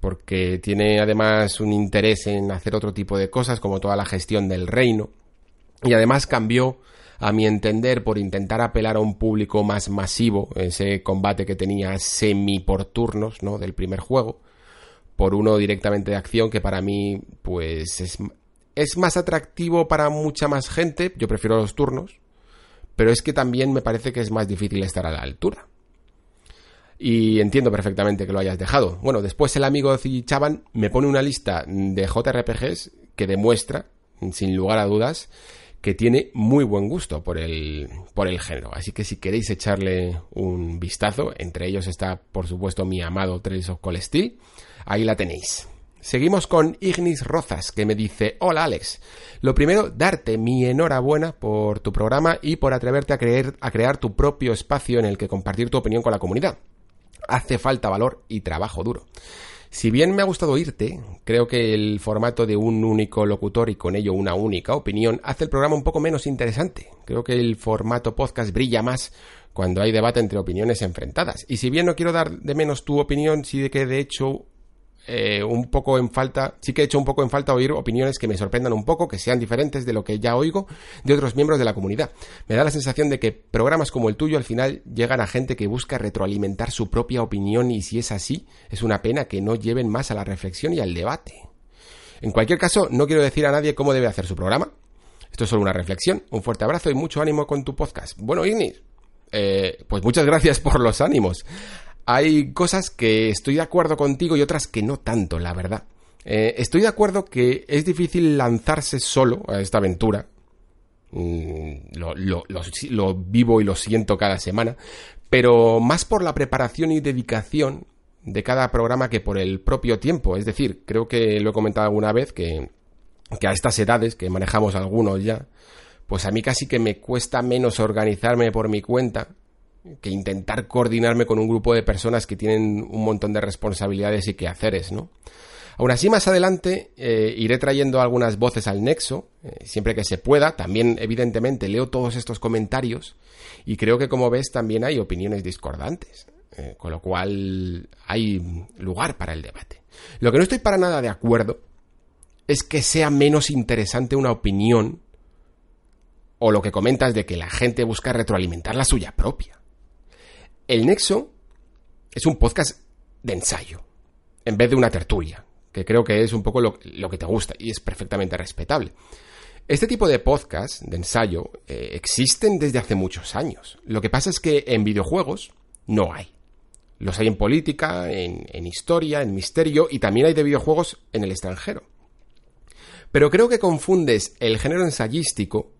porque tiene además un interés en hacer otro tipo de cosas como toda la gestión del reino y además cambió a mi entender por intentar apelar a un público más masivo ese combate que tenía semi por turnos no del primer juego por uno directamente de acción que para mí pues es, es más atractivo para mucha más gente yo prefiero los turnos pero es que también me parece que es más difícil estar a la altura y entiendo perfectamente que lo hayas dejado. Bueno, después el amigo Chaban me pone una lista de JRPGs que demuestra, sin lugar a dudas, que tiene muy buen gusto por el, por el género. Así que si queréis echarle un vistazo, entre ellos está, por supuesto, mi amado Trails of Cold Steel, ahí la tenéis. Seguimos con Ignis Rozas, que me dice, hola Alex. Lo primero, darte mi enhorabuena por tu programa y por atreverte a, creer, a crear tu propio espacio en el que compartir tu opinión con la comunidad hace falta valor y trabajo duro. Si bien me ha gustado oírte, creo que el formato de un único locutor y con ello una única opinión hace el programa un poco menos interesante. Creo que el formato podcast brilla más cuando hay debate entre opiniones enfrentadas. Y si bien no quiero dar de menos tu opinión, sí de que de hecho eh, un poco en falta, sí que he hecho un poco en falta oír opiniones que me sorprendan un poco, que sean diferentes de lo que ya oigo de otros miembros de la comunidad. Me da la sensación de que programas como el tuyo al final llegan a gente que busca retroalimentar su propia opinión y si es así, es una pena que no lleven más a la reflexión y al debate. En cualquier caso, no quiero decir a nadie cómo debe hacer su programa. Esto es solo una reflexión. Un fuerte abrazo y mucho ánimo con tu podcast. Bueno, Ignis, eh, pues muchas gracias por los ánimos hay cosas que estoy de acuerdo contigo y otras que no tanto, la verdad. Eh, estoy de acuerdo que es difícil lanzarse solo a esta aventura. Mm, lo, vivo y lo siento cada semana. Pero más por la preparación y dedicación de cada programa que por el propio tiempo. Es decir, creo que lo he comentado alguna vez que, que a estas edades, que manejamos algunos ya, pues a mí casi que me cuesta menos organizarme por mi cuenta que intentar coordinarme con un grupo de personas que tienen un montón de responsabilidades y quehaceres, ¿no? Aún así, más adelante eh, iré trayendo algunas voces al nexo, eh, siempre que se pueda. También, evidentemente, leo todos estos comentarios y creo que, como ves, también hay opiniones discordantes. Eh, con lo cual hay lugar para el debate. Lo que no estoy para nada de acuerdo es que sea menos interesante una opinión o lo que comentas de que la gente busca retroalimentar la suya propia. El Nexo es un podcast de ensayo, en vez de una tertulia, que creo que es un poco lo, que te gusta y es perfectamente respetable. Este tipo de podcast de ensayo eh, existen desde hace muchos años. Lo que pasa es que en videojuegos no hay. Los hay en política, en, historia, en misterio y también hay de videojuegos en el extranjero. Pero creo que confundes el género ensayístico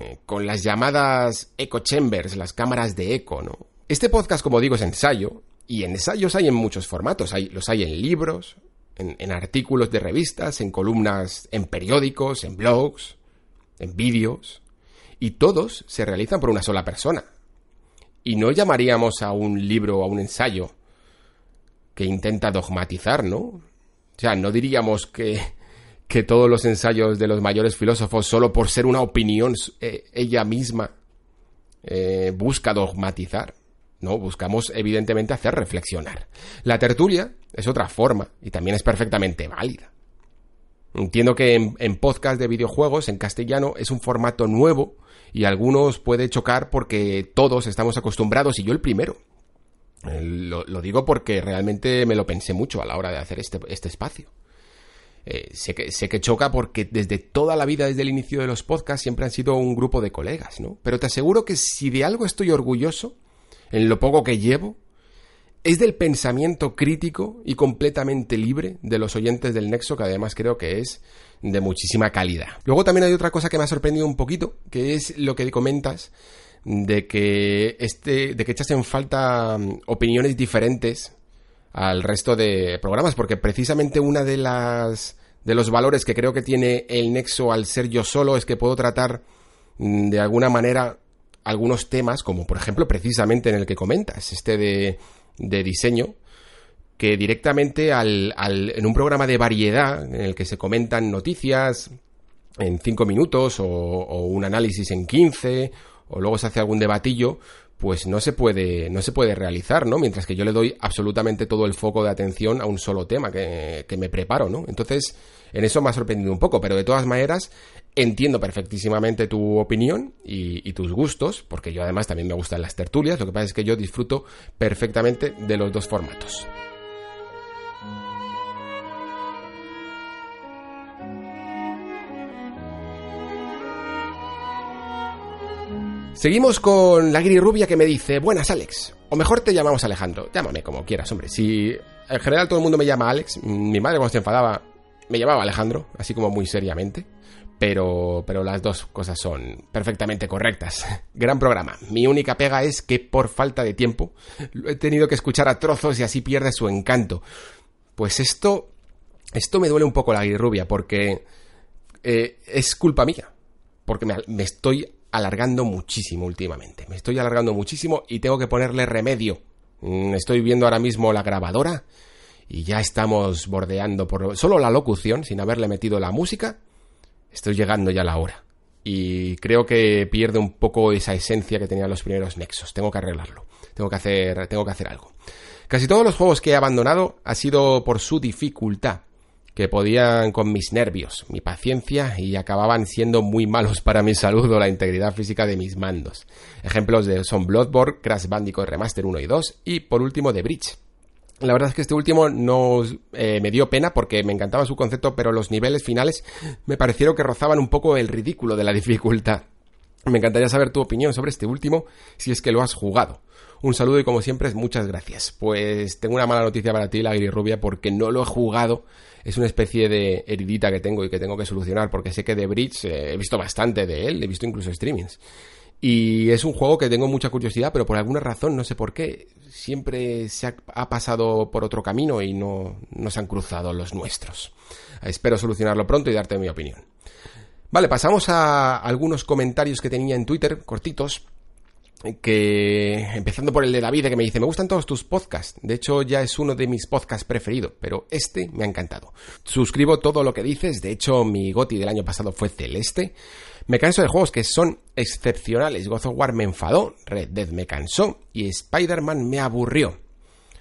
eh, con las llamadas echo chambers, las cámaras de eco, ¿no? Este podcast, como digo, es ensayo, y en ensayos hay en muchos formatos. Hay, los hay en libros, en, en artículos de revistas, en columnas, en periódicos, en blogs, en vídeos, y todos se realizan por una sola persona, y no llamaríamos a un libro o a un ensayo que intenta dogmatizar, ¿no? O sea, no diríamos que, que todos los ensayos de los mayores filósofos, solo por ser una opinión eh, ella misma, eh, busca dogmatizar. No, buscamos evidentemente hacer reflexionar. La tertulia es otra forma y también es perfectamente válida. Entiendo que en, podcast de videojuegos en castellano es un formato nuevo y algunos puede chocar porque todos estamos acostumbrados y yo el primero. Eh, lo, digo porque realmente me lo pensé mucho a la hora de hacer este, este espacio. Eh, sé, que, sé que choca porque desde toda la vida, desde el inicio de los podcasts, siempre han sido un grupo de colegas, ¿no? Pero te aseguro que si de algo estoy orgulloso, en lo poco que llevo, es del pensamiento crítico y completamente libre de los oyentes del Nexo, que además creo que es de muchísima calidad. Luego también hay otra cosa que me ha sorprendido un poquito, que es lo que comentas de que este, de que echas en falta mm, opiniones diferentes al resto de programas, porque precisamente una de las de los valores que creo que tiene el Nexo al ser yo solo es que puedo tratar mm, de alguna manera algunos temas, como por ejemplo precisamente en el que comentas, este de, de diseño, que directamente al, al, en un programa de variedad en el que se comentan noticias en 5 minutos o, o, un análisis en 15 o luego se hace algún debatillo, pues no se puede, no se puede realizar, ¿no? Mientras que yo le doy absolutamente todo el foco de atención a un solo tema que, que me preparo, ¿no? Entonces, en eso me ha sorprendido un poco, pero de todas maneras, entiendo perfectísimamente tu opinión y, y, tus gustos, porque yo además también me gustan las tertulias, lo que pasa es que yo disfruto perfectamente de los dos formatos. Seguimos con la rubia que me dice, buenas Alex, o mejor te llamamos Alejandro, llámame como quieras, hombre. Si en general todo el mundo me llama Alex, mi madre cuando se enfadaba me llamaba Alejandro, así como muy seriamente, pero, pero las dos cosas son perfectamente correctas. Gran programa. Mi única pega es que por falta de tiempo lo he tenido que escuchar a trozos y así pierde su encanto. Pues esto, esto me duele un poco la rubia porque eh, es culpa mía, porque me estoy alargando muchísimo últimamente. Me estoy alargando muchísimo y tengo que ponerle remedio. Mm, estoy viendo ahora mismo la grabadora y ya estamos bordeando por solo la locución, sin haberle metido la música. Estoy llegando ya a la hora. Y creo que pierde un poco esa esencia que tenían los primeros nexos. Tengo que arreglarlo. Tengo que hacer, tengo que hacer algo. Casi todos los juegos que he abandonado ha sido por su dificultad que podían con mis nervios, mi paciencia y acababan siendo muy malos para mi salud o la integridad física de mis mandos. Ejemplos de son Bloodborne, Crash Bandicoot Remaster 1 y 2 y por último The Bridge. La verdad es que este último no eh, me dio pena porque me encantaba su concepto, pero los niveles finales me parecieron que rozaban un poco el ridículo de la dificultad. Me encantaría saber tu opinión sobre este último, si es que lo has jugado. Un saludo y como siempre, muchas gracias. Pues tengo una mala noticia para ti, la Rubia, porque no lo he jugado. Es una especie de heridita que tengo y que tengo que solucionar, porque sé que de Bridge eh, he visto bastante de él, he visto incluso streamings. Y es un juego que tengo mucha curiosidad, pero por alguna razón, no sé por qué, siempre se ha, pasado por otro camino y no, no se han cruzado los nuestros. Espero solucionarlo pronto y darte mi opinión. Vale, pasamos a algunos comentarios que tenía en Twitter, cortitos, que empezando por el de David que me dice, me gustan todos tus podcasts, de hecho ya es uno de mis podcasts preferidos, pero este me ha encantado. Suscribo todo lo que dices, de hecho mi goti del año pasado fue Celeste. Me canso de juegos que son excepcionales, God of War me enfadó, Red Dead me cansó y Spider-Man me aburrió.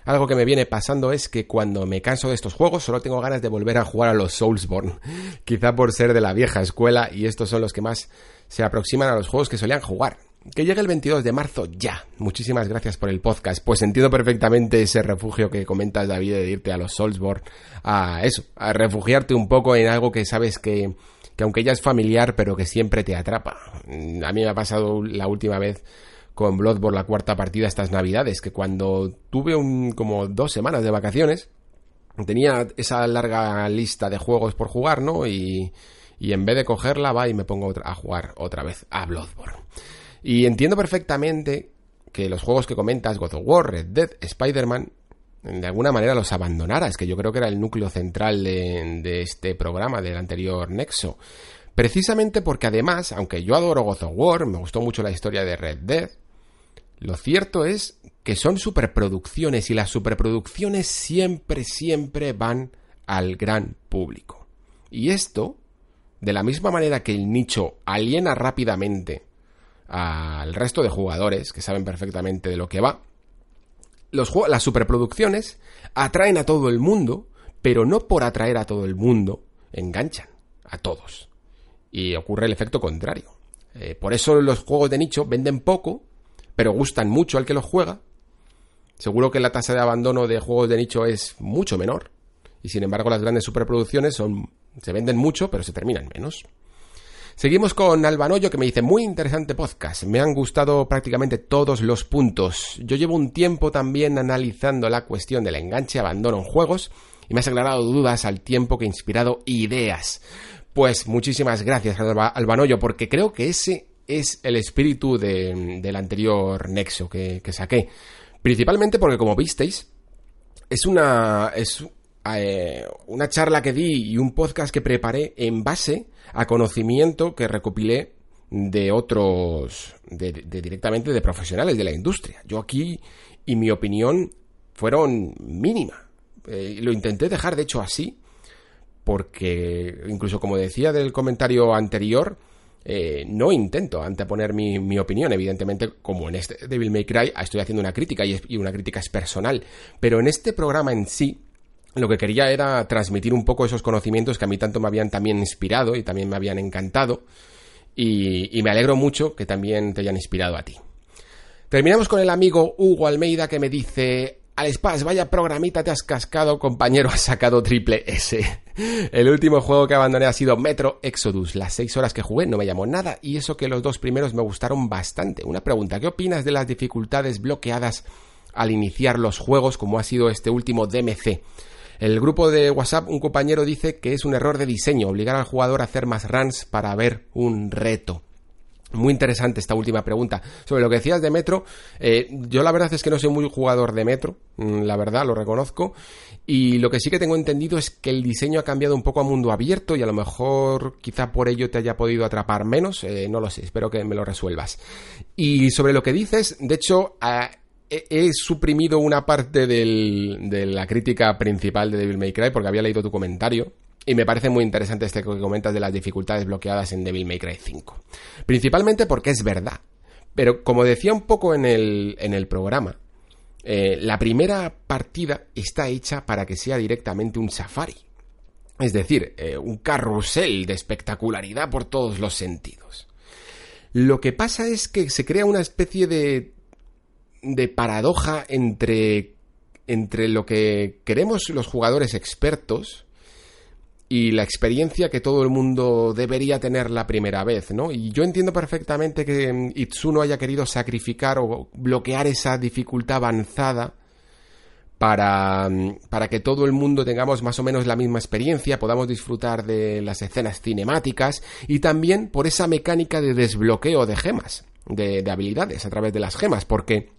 Algo que me viene pasando es que cuando me canso de estos juegos solo tengo ganas de volver a jugar a los Soulsborne, quizá por ser de la vieja escuela y estos son los que más se aproximan a los juegos que solían jugar. Que llegue el 22 de marzo ya. Muchísimas gracias por el podcast. Pues entiendo perfectamente ese refugio que comentas, David, de irte a los Soulsborne, a eso, a refugiarte un poco en algo que sabes que, que aunque ya es familiar, pero que siempre te atrapa. A mí me ha pasado la última vez con Bloodborne la cuarta partida estas navidades, que cuando tuve un, como dos semanas de vacaciones, tenía esa larga lista de juegos por jugar, ¿no? Y, y en vez de cogerla va y me pongo a jugar otra vez a Bloodborne. Y entiendo perfectamente que los juegos que comentas, God of War, Red Dead, Spider-Man, de alguna manera los abandonaras, que yo creo que era el núcleo central de, este programa, del anterior Nexo. Precisamente porque además, aunque yo adoro God of War, me gustó mucho la historia de Red Dead, lo cierto es que son superproducciones y las superproducciones siempre, siempre van al gran público. Y esto, de la misma manera que el nicho aliena rápidamente al resto de jugadores que saben perfectamente de lo que va. Los, las superproducciones atraen a todo el mundo, pero no por atraer a todo el mundo, enganchan a todos. Y ocurre el efecto contrario. Eh, por eso los juegos de nicho venden poco, pero gustan mucho al que los juega. Seguro que la tasa de abandono de juegos de nicho es mucho menor. Y sin embargo las grandes superproducciones son, se venden mucho, pero se terminan menos. Seguimos con Albanoyo que me dice, muy interesante podcast, me han gustado prácticamente todos los puntos. Yo llevo un tiempo también analizando la cuestión del enganche abandono en juegos y me has aclarado dudas al tiempo que he inspirado ideas. Pues muchísimas gracias Albanoyo porque creo que ese es el espíritu del anterior Nexo que, saqué. Principalmente porque como visteis, es una, es, eh, una charla que di y un podcast que preparé en base a conocimiento que recopilé de otros, de, directamente de profesionales de la industria. Yo aquí, y mi opinión, fueron mínima. Eh, lo intenté dejar, de hecho, así, porque incluso como decía del comentario anterior, eh, no intento anteponer mi, mi, opinión, evidentemente, como en este Devil May Cry estoy haciendo una crítica y, y una crítica es personal, pero en este programa en sí lo que quería era transmitir un poco esos conocimientos que a mí tanto me habían también inspirado y también me habían encantado. Y, me alegro mucho que también te hayan inspirado a ti. Terminamos con el amigo Hugo Almeida que me dice, al Spaz, vaya programita te has cascado, compañero, has sacado triple S. El último juego que abandoné ha sido Metro Exodus. Las seis horas que jugué no me llamó nada y eso que los dos primeros me gustaron bastante. Una pregunta, ¿qué opinas de las dificultades bloqueadas al iniciar los juegos como ha sido este último DMC? El grupo de WhatsApp, un compañero dice que es un error de diseño, obligar al jugador a hacer más runs para ver un reto. Muy interesante esta última pregunta. Sobre lo que decías de Metro, eh, yo la verdad es que no soy muy jugador de Metro, mm, la verdad, lo reconozco. Y lo que sí que tengo entendido es que el diseño ha cambiado un poco a mundo abierto y a lo mejor quizá por ello te haya podido atrapar menos, eh, no lo sé, espero que me lo resuelvas. Y sobre lo que dices, de hecho, he, suprimido una parte de la crítica principal de Devil May Cry porque había leído tu comentario. Y me parece muy interesante este que comentas de las dificultades bloqueadas en Devil May Cry 5. Principalmente porque es verdad. Pero como decía un poco en el, programa, eh, la primera partida está hecha para que sea directamente un safari. Es decir, eh, un carrusel de espectacularidad por todos los sentidos. Lo que pasa es que se crea una especie de de paradoja entre, entre lo que queremos los jugadores expertos y la experiencia que todo el mundo debería tener la primera vez, ¿no? Y yo entiendo perfectamente que Itsuno haya querido sacrificar o bloquear esa dificultad avanzada para, para que todo el mundo tengamos más o menos la misma experiencia, podamos disfrutar de las escenas cinemáticas y también por esa mecánica de desbloqueo de gemas. de, de habilidades a través de las gemas, porque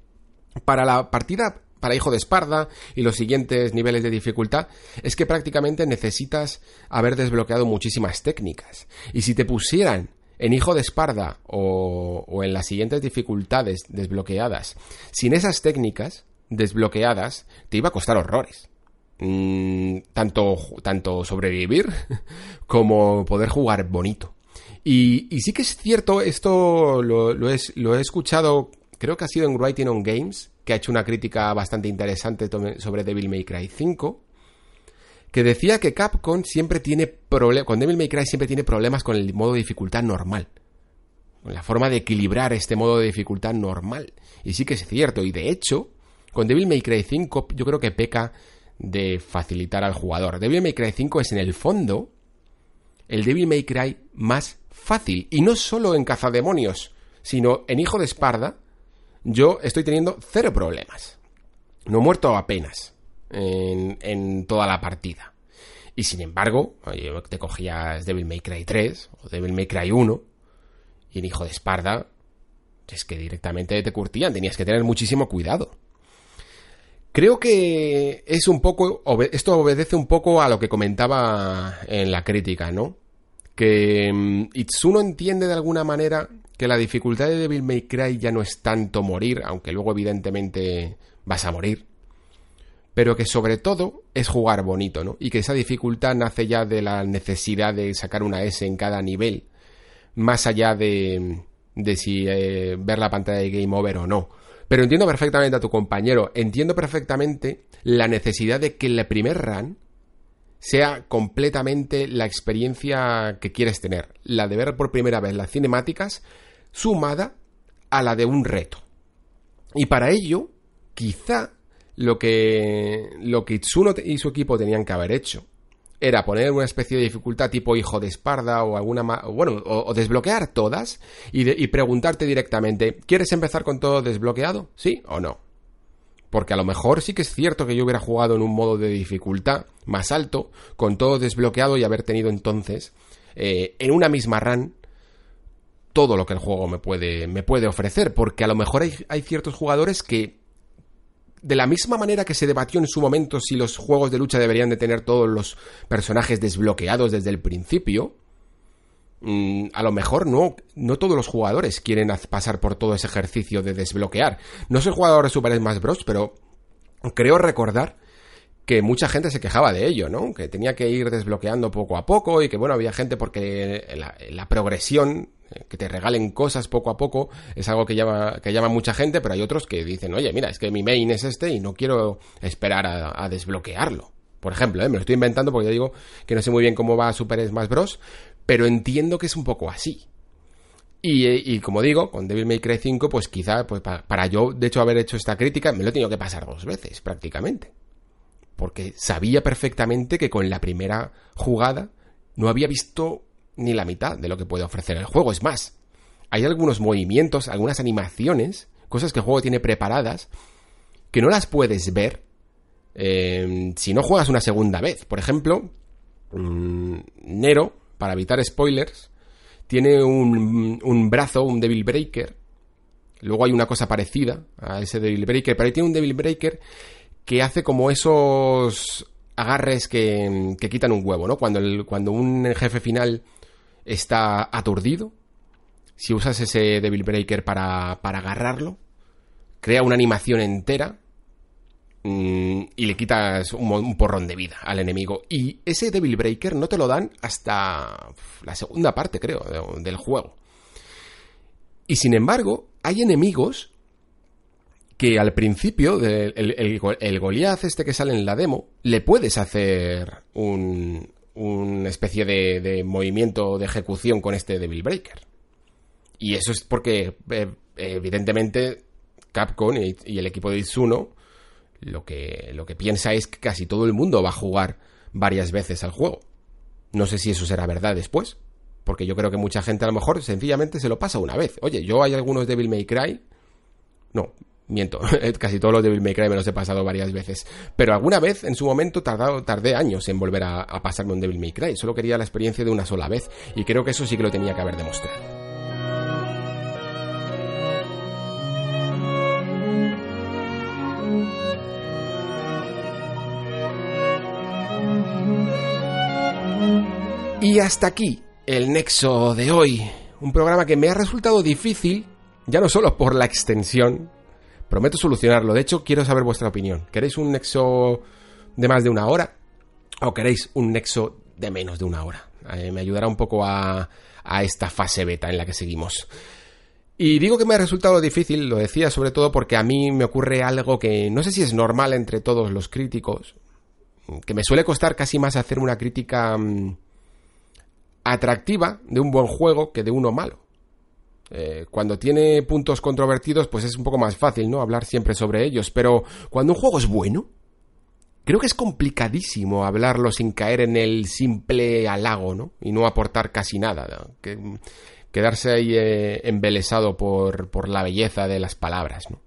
para la partida para Hijo de Esparda y los siguientes niveles de dificultad es que prácticamente necesitas haber desbloqueado muchísimas técnicas. Y si te pusieran en Hijo de Esparda o, en las siguientes dificultades desbloqueadas, sin esas técnicas desbloqueadas, te iba a costar horrores. Mm, tanto, tanto sobrevivir como poder jugar bonito. Y, sí que es cierto, esto lo he escuchado, creo que ha sido en Writing on Games, que ha hecho una crítica bastante interesante sobre Devil May Cry 5, que decía que Capcom siempre tiene problemas, con Devil May Cry siempre tiene problemas con el modo de dificultad normal. Con la forma de equilibrar este modo de dificultad normal. Y sí que es cierto, y de hecho, con Devil May Cry 5 yo creo que peca de facilitar al jugador. Devil May Cry 5 es en el fondo el Devil May Cry más fácil. Y no solo en cazademonios, sino en Hijo de Esparda, yo estoy teniendo cero problemas. No he muerto apenas en, toda la partida. Y sin embargo, te cogías Devil May Cry 3 o Devil May Cry 1 y en Hijo de Esparda, es que directamente te curtían, tenías que tener muchísimo cuidado. Creo que es un poco, esto obedece un poco a lo que comentaba en la crítica, ¿no? Que mm, Itsuno entiende de alguna manera que la dificultad de Devil May Cry ya no es tanto morir, aunque luego evidentemente vas a morir, pero que sobre todo es jugar bonito, ¿no? Y que esa dificultad nace ya de la necesidad de sacar una S en cada nivel, más allá de, de si eh, ver la pantalla de Game Over o no. Pero entiendo perfectamente a tu compañero, entiendo perfectamente la necesidad de que el primer run sea completamente la experiencia que quieres tener, la de ver por primera vez las cinemáticas, sumada a la de un reto. Y para ello, quizá lo que, lo que Itsuno y su equipo tenían que haber hecho era poner una especie de dificultad tipo hijo de Esparda o alguna bueno, o, desbloquear todas y, y preguntarte directamente, ¿quieres empezar con todo desbloqueado? ¿Sí o no? Porque a lo mejor sí que es cierto que yo hubiera jugado en un modo de dificultad más alto, con todo desbloqueado y haber tenido entonces eh, en una misma run todo lo que el juego me puede, me puede ofrecer, porque a lo mejor hay, ciertos jugadores que, de la misma manera que se debatió en su momento si los juegos de lucha deberían de tener todos los personajes desbloqueados desde el principio, mm, a lo mejor no, no todos los jugadores quieren pasar por todo ese ejercicio de desbloquear. No soy jugador de Super Smash Bros., pero creo recordar que mucha gente se quejaba de ello, ¿no? Que tenía que ir desbloqueando poco a poco y que, bueno, había gente porque la progresión que te regalen cosas poco a poco es algo que llama, que llama mucha gente, pero hay otros que dicen, oye, mira, es que mi main es este y no quiero esperar a, desbloquearlo. Por ejemplo, ¿eh? me lo estoy inventando porque yo digo que no sé muy bien cómo va Super Smash Bros., pero entiendo que es un poco así. Y, y, como digo, con Devil May Cry 5, pues quizá, pues para, para, yo, de hecho, haber hecho esta crítica, me lo he tenido que pasar dos veces, prácticamente. Porque sabía perfectamente que con la primera jugada no había visto ni la mitad de lo que puede ofrecer el juego. Es más, hay algunos movimientos, algunas animaciones, cosas que el juego tiene preparadas, que no las puedes ver eh, si no juegas una segunda vez. Por ejemplo, mm, Nero, para evitar spoilers, tiene un, un brazo, un Devil Breaker. Luego hay una cosa parecida a ese Devil Breaker, pero ahí tiene un Devil Breaker que hace como esos agarres que, que quitan un huevo, ¿no? Cuando, cuando un jefe final está aturdido. Si usas ese Devil Breaker para, agarrarlo, crea una animación entera mm, y le quitas un, porrón de vida al enemigo. Y ese Devil Breaker no te lo dan hasta la segunda parte, creo, del juego. Y sin embargo, hay enemigos que al principio, el, el, el Goliath este que sale en la demo, le puedes hacer un, una especie de, movimiento de ejecución con este Devil Breaker. Y eso es porque, eh, evidentemente, Capcom y, el equipo de Itsuno lo que, lo que piensa es que casi todo el mundo va a jugar varias veces al juego. No sé si eso será verdad después, porque yo creo que mucha gente a lo mejor sencillamente se lo pasa una vez. Oye, yo hay algunos Devil May Cry. No, miento, casi todos los Devil May Cry me los he pasado varias veces, pero alguna vez en su momento tardado, tardé años en volver a, a pasarme un Devil May Cry, solo quería la experiencia de una sola vez y creo que eso sí que lo tenía que haber demostrado. Y hasta aquí el nexo de hoy. Un programa que me ha resultado difícil, ya no solo por la extensión, prometo solucionarlo. De hecho, quiero saber vuestra opinión. ¿Queréis un nexo de más de una hora? ¿O queréis un nexo de menos de una hora? Eh, me ayudará un poco a, a esta fase beta en la que seguimos. Y digo que me ha resultado difícil, lo decía sobre todo porque a mí me ocurre algo que no sé si es normal entre todos los críticos, que me suele costar casi más hacer una crítica mm, atractiva de un buen juego que de uno malo. Eh, cuando tiene puntos controvertidos, pues es un poco más fácil, ¿no? Hablar siempre sobre ellos. Pero cuando un juego es bueno, creo que es complicadísimo hablarlo sin caer en el simple halago, ¿no? Y no aportar casi nada. Que, quedarse ahí eh, embelesado por, por la belleza de las palabras, ¿no?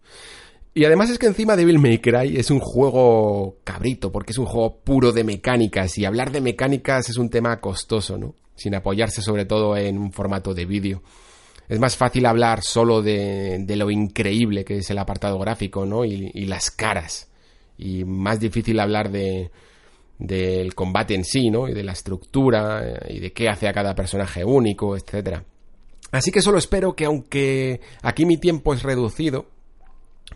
Y además es que encima Devil May Cry es un juego cabrito, porque es un juego puro de mecánicas, y hablar de mecánicas es un tema costoso, ¿no? Sin apoyarse sobre todo en un formato de vídeo. Es más fácil hablar solo de, de, lo increíble que es el apartado gráfico, ¿no? Y, las caras. Y más difícil hablar de del combate en sí, ¿no? Y de la estructura, eh, y de qué hace a cada personaje único, etcétera. Así que solo espero que aunque aquí mi tiempo es reducido,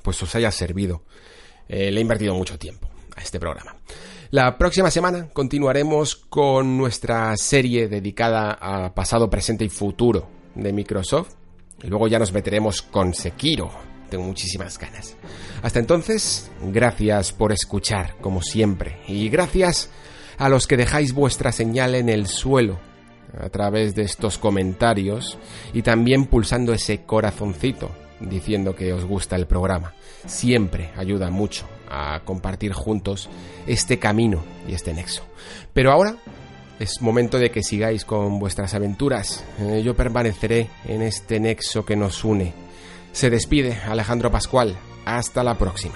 pues os haya servido. Eh, le he invertido mucho tiempo a este programa. La próxima semana continuaremos con nuestra serie dedicada a pasado, presente y futuro de Microsoft. Y luego ya nos meteremos con Sekiro. Tengo muchísimas ganas. Hasta entonces, gracias por escuchar, como siempre. Y gracias a los que dejáis vuestra señal en el suelo a través de estos comentarios y también pulsando ese corazoncito diciendo que os gusta el programa. Siempre ayuda mucho a compartir juntos este camino y este nexo. Pero ahora es momento de que sigáis con vuestras aventuras. Eh, yo permaneceré en este nexo que nos une. Se despide Alejandro Pascual. Hasta la próxima.